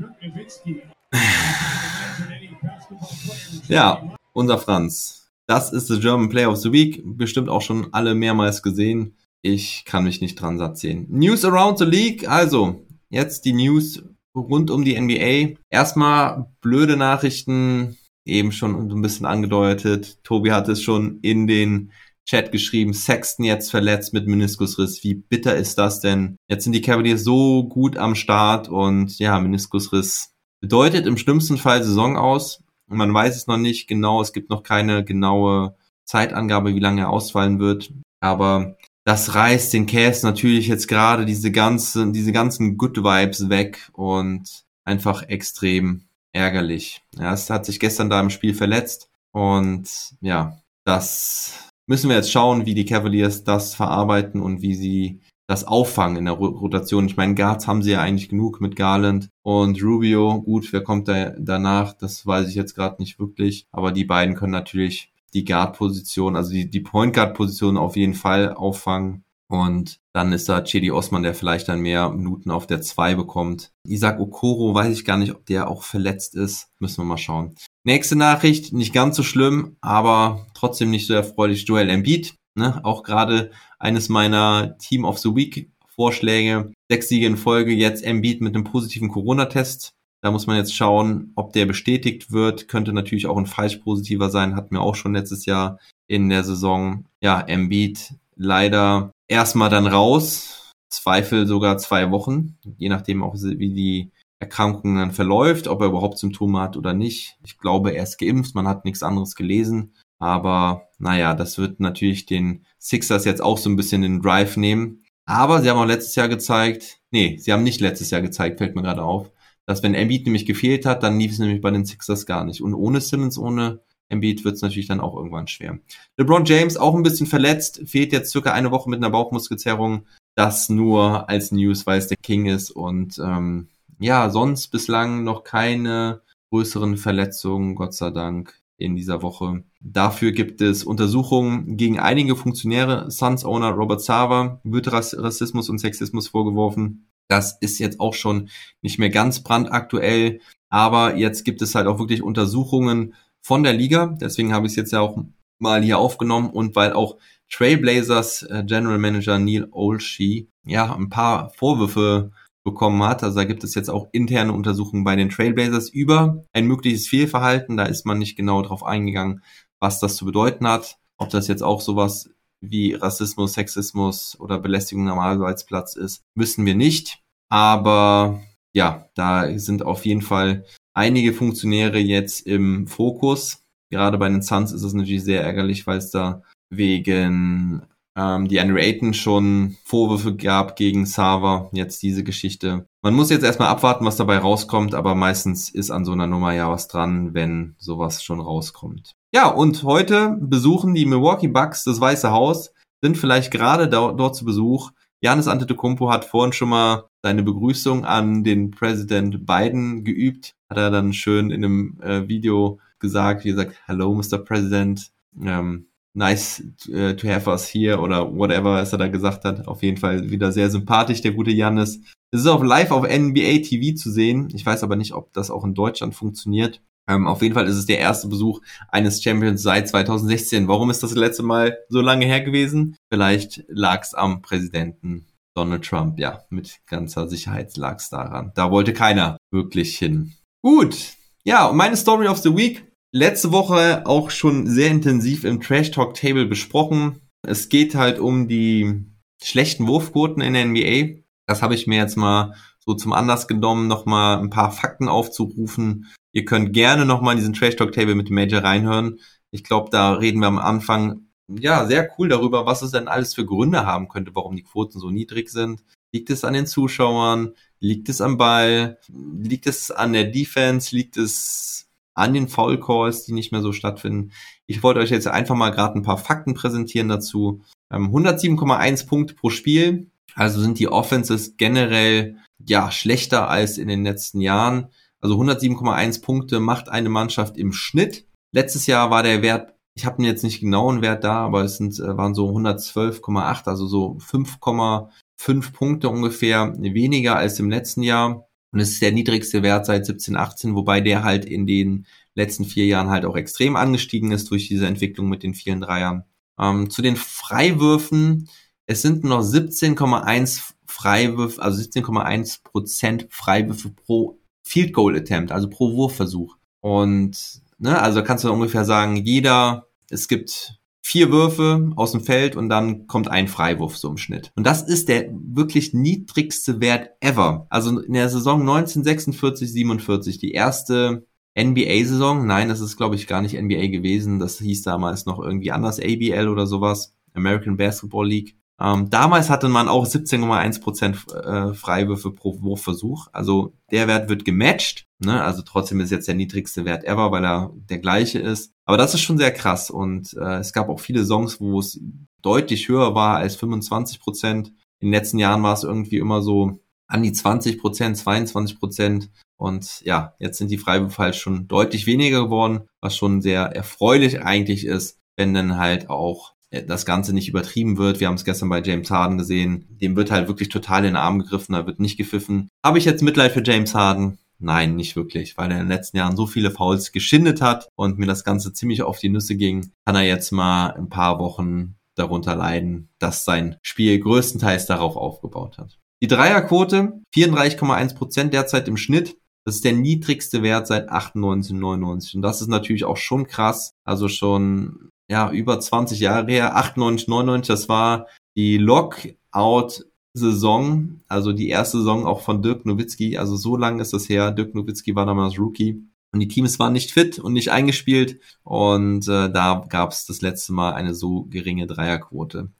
Ja, unser Franz. Das ist der German Player of the Week. Bestimmt auch schon alle mehrmals gesehen. ich kann mich nicht dran satt sehen. News around the league, also jetzt die News rund um die NBA. Erstmal blöde Nachrichten, eben schon ein bisschen angedeutet. Tobi hat es schon in den Chat geschrieben, Sexton jetzt verletzt mit Meniskusriss. Wie bitter ist das denn? Jetzt sind die Cavaliers so gut am Start und ja, Meniskusriss bedeutet im schlimmsten Fall Saison aus. Und man weiß es noch nicht genau. Es gibt noch keine genaue Zeitangabe, wie lange er ausfallen wird. Aber das reißt den Cavs natürlich jetzt gerade diese ganzen, diese ganzen Good Vibes weg und einfach extrem ärgerlich. Ja, es hat sich gestern da im Spiel verletzt und ja, das müssen wir jetzt schauen, wie die Cavaliers das verarbeiten und wie sie das auffangen in der Rotation. Ich meine, Guards haben sie ja eigentlich genug mit Garland und Rubio. Gut, wer kommt da danach? Das weiß ich jetzt gerade nicht wirklich. Aber die beiden können natürlich die Guard-Position, also die, die Point Guard-Position auf jeden Fall auffangen. Und dann ist da Chedi Osman, der vielleicht dann mehr Minuten auf der 2 bekommt. Isaac Okoro, weiß ich gar nicht, ob der auch verletzt ist. Müssen wir mal schauen. Nächste Nachricht, nicht ganz so schlimm, aber trotzdem nicht so erfreulich. Joel Embiid, ne? auch gerade eines meiner Team of the Week Vorschläge. Sechs Siege in Folge, jetzt Embiid mit einem positiven Corona-Test. Da muss man jetzt schauen, ob der bestätigt wird. Könnte natürlich auch ein falsch positiver sein. Hatten wir auch schon letztes Jahr in der Saison. Ja, Embiid leider erstmal dann raus. Zweifel sogar zwei Wochen. Je nachdem auch, wie die Erkrankung dann verläuft, ob er überhaupt Symptome hat oder nicht. Ich glaube, er ist geimpft. Man hat nichts anderes gelesen. Aber naja, das wird natürlich den Sixers jetzt auch so ein bisschen den Drive nehmen. Aber sie haben auch letztes Jahr gezeigt, nee, sie haben nicht letztes Jahr gezeigt, fällt mir gerade auf, dass wenn Embiid nämlich gefehlt hat, dann lief es nämlich bei den Sixers gar nicht. Und ohne Simmons, ohne Embiid wird es natürlich dann auch irgendwann schwer. LeBron James auch ein bisschen verletzt, fehlt jetzt circa eine Woche mit einer Bauchmuskelzerrung. Das nur als News, weil es der King ist. Und ähm, ja, sonst bislang noch keine größeren Verletzungen, Gott sei Dank in dieser Woche. Dafür gibt es Untersuchungen gegen einige Funktionäre. Suns Owner Robert Sava wird Rassismus und Sexismus vorgeworfen. Das ist jetzt auch schon nicht mehr ganz brandaktuell, aber jetzt gibt es halt auch wirklich Untersuchungen von der Liga. Deswegen habe ich es jetzt ja auch mal hier aufgenommen und weil auch Trailblazers äh, General Manager Neil Olshey ja ein paar Vorwürfe bekommen hat. Also da gibt es jetzt auch interne Untersuchungen bei den Trailblazers über ein mögliches Fehlverhalten. Da ist man nicht genau drauf eingegangen, was das zu bedeuten hat. Ob das jetzt auch sowas wie Rassismus, Sexismus oder Belästigung am Arbeitsplatz ist, wissen wir nicht. Aber ja, da sind auf jeden Fall einige Funktionäre jetzt im Fokus. Gerade bei den Suns ist es natürlich sehr ärgerlich, weil es da wegen ähm, die Andrew Ayton schon Vorwürfe gab gegen Sava, jetzt diese Geschichte. Man muss jetzt erstmal abwarten, was dabei rauskommt, aber meistens ist an so einer Nummer ja was dran, wenn sowas schon rauskommt. Ja, und heute besuchen die Milwaukee Bucks das Weiße Haus, sind vielleicht gerade da, dort zu Besuch. Janis Antetokounmpo hat vorhin schon mal seine Begrüßung an den Präsident Biden geübt. Hat er dann schön in einem äh, Video gesagt, wie gesagt, Hello, Mr. President. Ähm, nice uh, to have us here oder whatever, was er da gesagt hat. Auf jeden Fall wieder sehr sympathisch, der gute Jannis. Es ist auch live auf NBA TV zu sehen. Ich weiß aber nicht, ob das auch in Deutschland funktioniert. Ähm, auf jeden Fall ist es der erste Besuch eines Champions seit 2016. Warum ist das letzte Mal so lange her gewesen? Vielleicht lag es am Präsidenten Donald Trump. Ja, mit ganzer Sicherheit lag es daran. Da wollte keiner wirklich hin. Gut. Ja, meine Story of the Week letzte Woche auch schon sehr intensiv im Trash Talk Table besprochen. Es geht halt um die schlechten Wurfquoten in der NBA. Das habe ich mir jetzt mal so zum Anlass genommen, nochmal ein paar Fakten aufzurufen. Ihr könnt gerne nochmal in diesen Trash Talk Table mit dem Major reinhören. Ich glaube, da reden wir am Anfang ja sehr cool darüber, was es denn alles für Gründe haben könnte, warum die Quoten so niedrig sind. Liegt es an den Zuschauern? Liegt es am Ball? Liegt es an der Defense? Liegt es an den Foul Calls, die nicht mehr so stattfinden. Ich wollte euch jetzt einfach mal gerade ein paar Fakten präsentieren dazu. 107,1 ähm, Punkte pro Spiel. Also sind die Offenses generell ja schlechter als in den letzten Jahren. Also 107,1 Punkte macht eine Mannschaft im Schnitt. Letztes Jahr war der Wert, ich habe jetzt nicht genauen Wert da, aber es sind, äh, waren so 112,8, also so 5,5 Punkte ungefähr weniger als im letzten Jahr. Und es ist der niedrigste Wert seit 17, 18, wobei der halt in den letzten vier Jahren halt auch extrem angestiegen ist durch diese Entwicklung mit den vielen Dreiern. Ähm, zu den Freiwürfen. Es sind noch 17,1 Freiwürfe, also 17,1 Prozent Freiwürfe pro Field Goal Attempt, also pro Wurfversuch. Und, ne, also kannst du ungefähr sagen, jeder, es gibt vier Würfe aus dem Feld und dann kommt ein Freiwurf so im Schnitt. Und das ist der wirklich niedrigste Wert ever. Also in der Saison 1946, 47, die erste NBA-Saison. Nein, das ist, glaube ich, gar nicht NBA gewesen. Das hieß damals noch irgendwie anders, ABL oder sowas. American Basketball League. Ähm, damals hatte man auch 17,1% äh, Freiwürfe pro Wurfversuch. Also der Wert wird gematcht. Ne? Also trotzdem ist jetzt der niedrigste Wert ever, weil er der gleiche ist. Aber das ist schon sehr krass. Und äh, es gab auch viele Songs, wo es deutlich höher war als 25% In den letzten Jahren war es irgendwie immer so an die 20% 22% Und ja, jetzt sind die Freiwürfe halt schon deutlich weniger geworden, was schon sehr erfreulich eigentlich ist, wenn dann halt auch das Ganze nicht übertrieben wird. Wir haben es gestern bei James Harden gesehen. Dem wird halt wirklich total in den Arm gegriffen, da wird nicht gepfiffen. Habe ich jetzt Mitleid für James Harden? Nein, nicht wirklich, weil er in den letzten Jahren so viele Fouls geschindet hat und mir das Ganze ziemlich auf die Nüsse ging, kann er jetzt mal ein paar Wochen darunter leiden, dass sein Spiel größtenteils darauf aufgebaut hat. Die Dreierquote, 34,1 Prozent derzeit im Schnitt. Das ist der niedrigste Wert seit 98, 99. Und das ist natürlich auch schon krass. Also schon ja, über 20 Jahre her, 98, 99, das war die Lockout-Saison, also die erste Saison auch von Dirk Nowitzki, also so lange ist das her, Dirk Nowitzki war damals Rookie und die Teams waren nicht fit und nicht eingespielt und äh, da gab es das letzte Mal eine so geringe Dreierquote.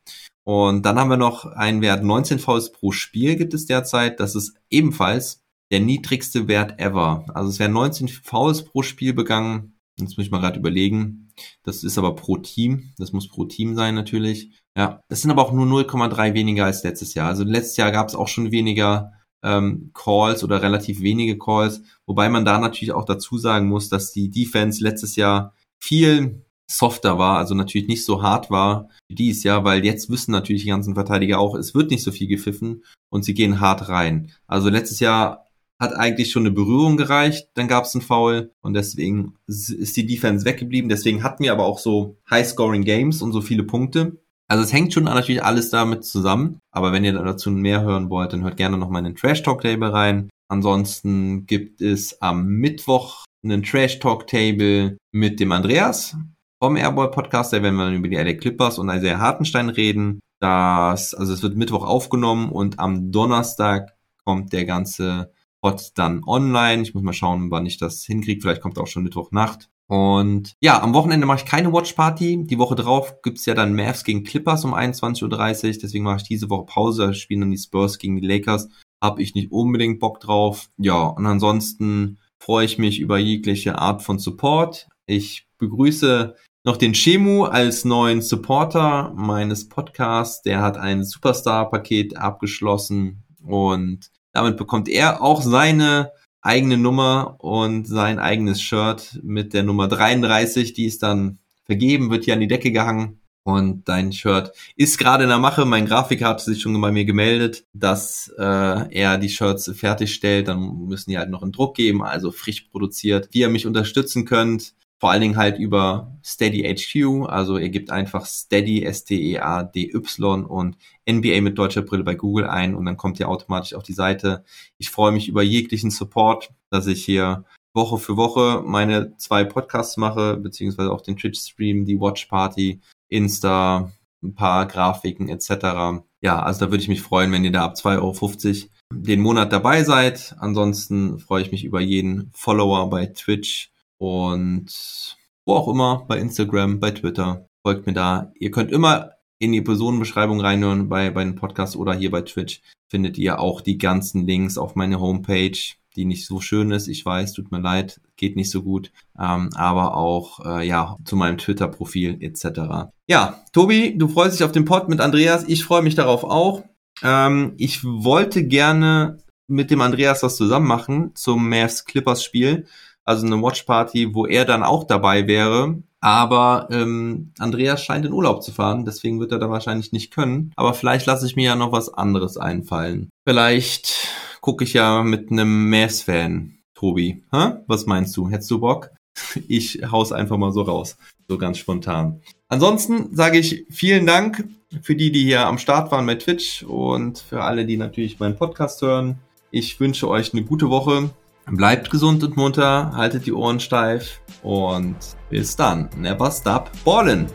Und dann haben wir noch einen Wert 19 Fouls pro Spiel gibt es derzeit, das ist ebenfalls der niedrigste Wert ever. Also es werden 19 Fouls pro Spiel begangen, Jetzt muss ich mal gerade überlegen. Das ist aber pro Team. Das muss pro Team sein natürlich. Ja, das sind aber auch nur 0,3 weniger als letztes Jahr. Also letztes Jahr gab es auch schon weniger ähm, Calls oder relativ wenige Calls, wobei man da natürlich auch dazu sagen muss, dass die Defense letztes Jahr viel softer war, also natürlich nicht so hart war wie dieses Jahr, weil jetzt wissen natürlich die ganzen Verteidiger auch, es wird nicht so viel gepfiffen und sie gehen hart rein. Also letztes Jahr hat eigentlich schon eine Berührung gereicht, dann gab es einen Foul und deswegen ist die Defense weggeblieben. Deswegen hatten wir aber auch so High-Scoring Games und so viele Punkte. Also es hängt schon natürlich alles damit zusammen. Aber wenn ihr dazu mehr hören wollt, dann hört gerne noch mal in den Trash Talk Table rein. Ansonsten gibt es am Mittwoch einen Trash Talk Table mit dem Andreas vom Airboy Podcast. Da werden wir dann über die LA Clippers und Isaiah Hartenstein reden. Das, also es wird Mittwoch aufgenommen und am Donnerstag kommt der ganze Pod dann online. Ich muss mal schauen, wann ich das hinkriege. Vielleicht kommt auch schon Mittwochnacht. Und ja, am Wochenende mache ich keine Watchparty. Die Woche drauf gibt's ja dann Mavs gegen Clippers um 21.30 Uhr. Deswegen mache ich diese Woche Pause. Spielen dann die Spurs gegen die Lakers. Hab ich nicht unbedingt Bock drauf. Ja, und ansonsten freue ich mich über jegliche Art von Support. Ich begrüße noch den Shemu als neuen Supporter meines Podcasts. Der hat ein Superstar-Paket abgeschlossen und damit bekommt er auch seine eigene Nummer und sein eigenes Shirt mit der Nummer 33. Die ist dann vergeben, wird hier an die Decke gehangen. Und dein Shirt ist gerade in der Mache. Mein Grafiker hat sich schon bei mir gemeldet, dass äh, er die Shirts fertigstellt. Dann müssen die halt noch einen Druck geben, also frisch produziert. Wie ihr mich unterstützen könnt, vor allen Dingen halt über Steady HQ. Also ihr gebt einfach Steady, S-T-E-A-D-Y und NBA mit deutscher Brille bei Google ein und dann kommt ihr automatisch auf die Seite. Ich freue mich über jeglichen Support, dass ich hier Woche für Woche meine zwei Podcasts mache, beziehungsweise auch den Twitch-Stream, die Watch Party, Insta, ein paar Grafiken etc. Ja, also da würde ich mich freuen, wenn ihr da ab 2,50 Euro den Monat dabei seid. Ansonsten freue ich mich über jeden Follower bei Twitch und wo auch immer, bei Instagram, bei Twitter. Folgt mir da. Ihr könnt immer in die Personenbeschreibung reinhören bei, bei den Podcasts oder hier bei Twitch. Findet ihr auch die ganzen Links auf meine Homepage, die nicht so schön ist. Ich weiß, tut mir leid, geht nicht so gut. Ähm, aber auch äh, ja zu meinem Twitter-Profil etc. Ja, Tobi, du freust dich auf den Pod mit Andreas. Ich freue mich darauf auch. Ähm, ich wollte gerne mit dem Andreas was zusammen machen zum Mavs Clippers Spiel also eine Watchparty, wo er dann auch dabei wäre. Aber ähm, Andreas scheint in Urlaub zu fahren, deswegen wird er da wahrscheinlich nicht können. Aber vielleicht lasse ich mir ja noch was anderes einfallen. Vielleicht gucke ich ja mit einem Mass-Fan, Tobi. Hä? Was meinst du? Hättest du Bock? Ich hau's einfach mal so raus, so ganz spontan. Ansonsten sage ich vielen Dank für die, die hier am Start waren bei Twitch und für alle, die natürlich meinen Podcast hören. Ich wünsche euch eine gute Woche. Bleibt gesund und munter, haltet die Ohren steif und bis dann. Never stop ballin'!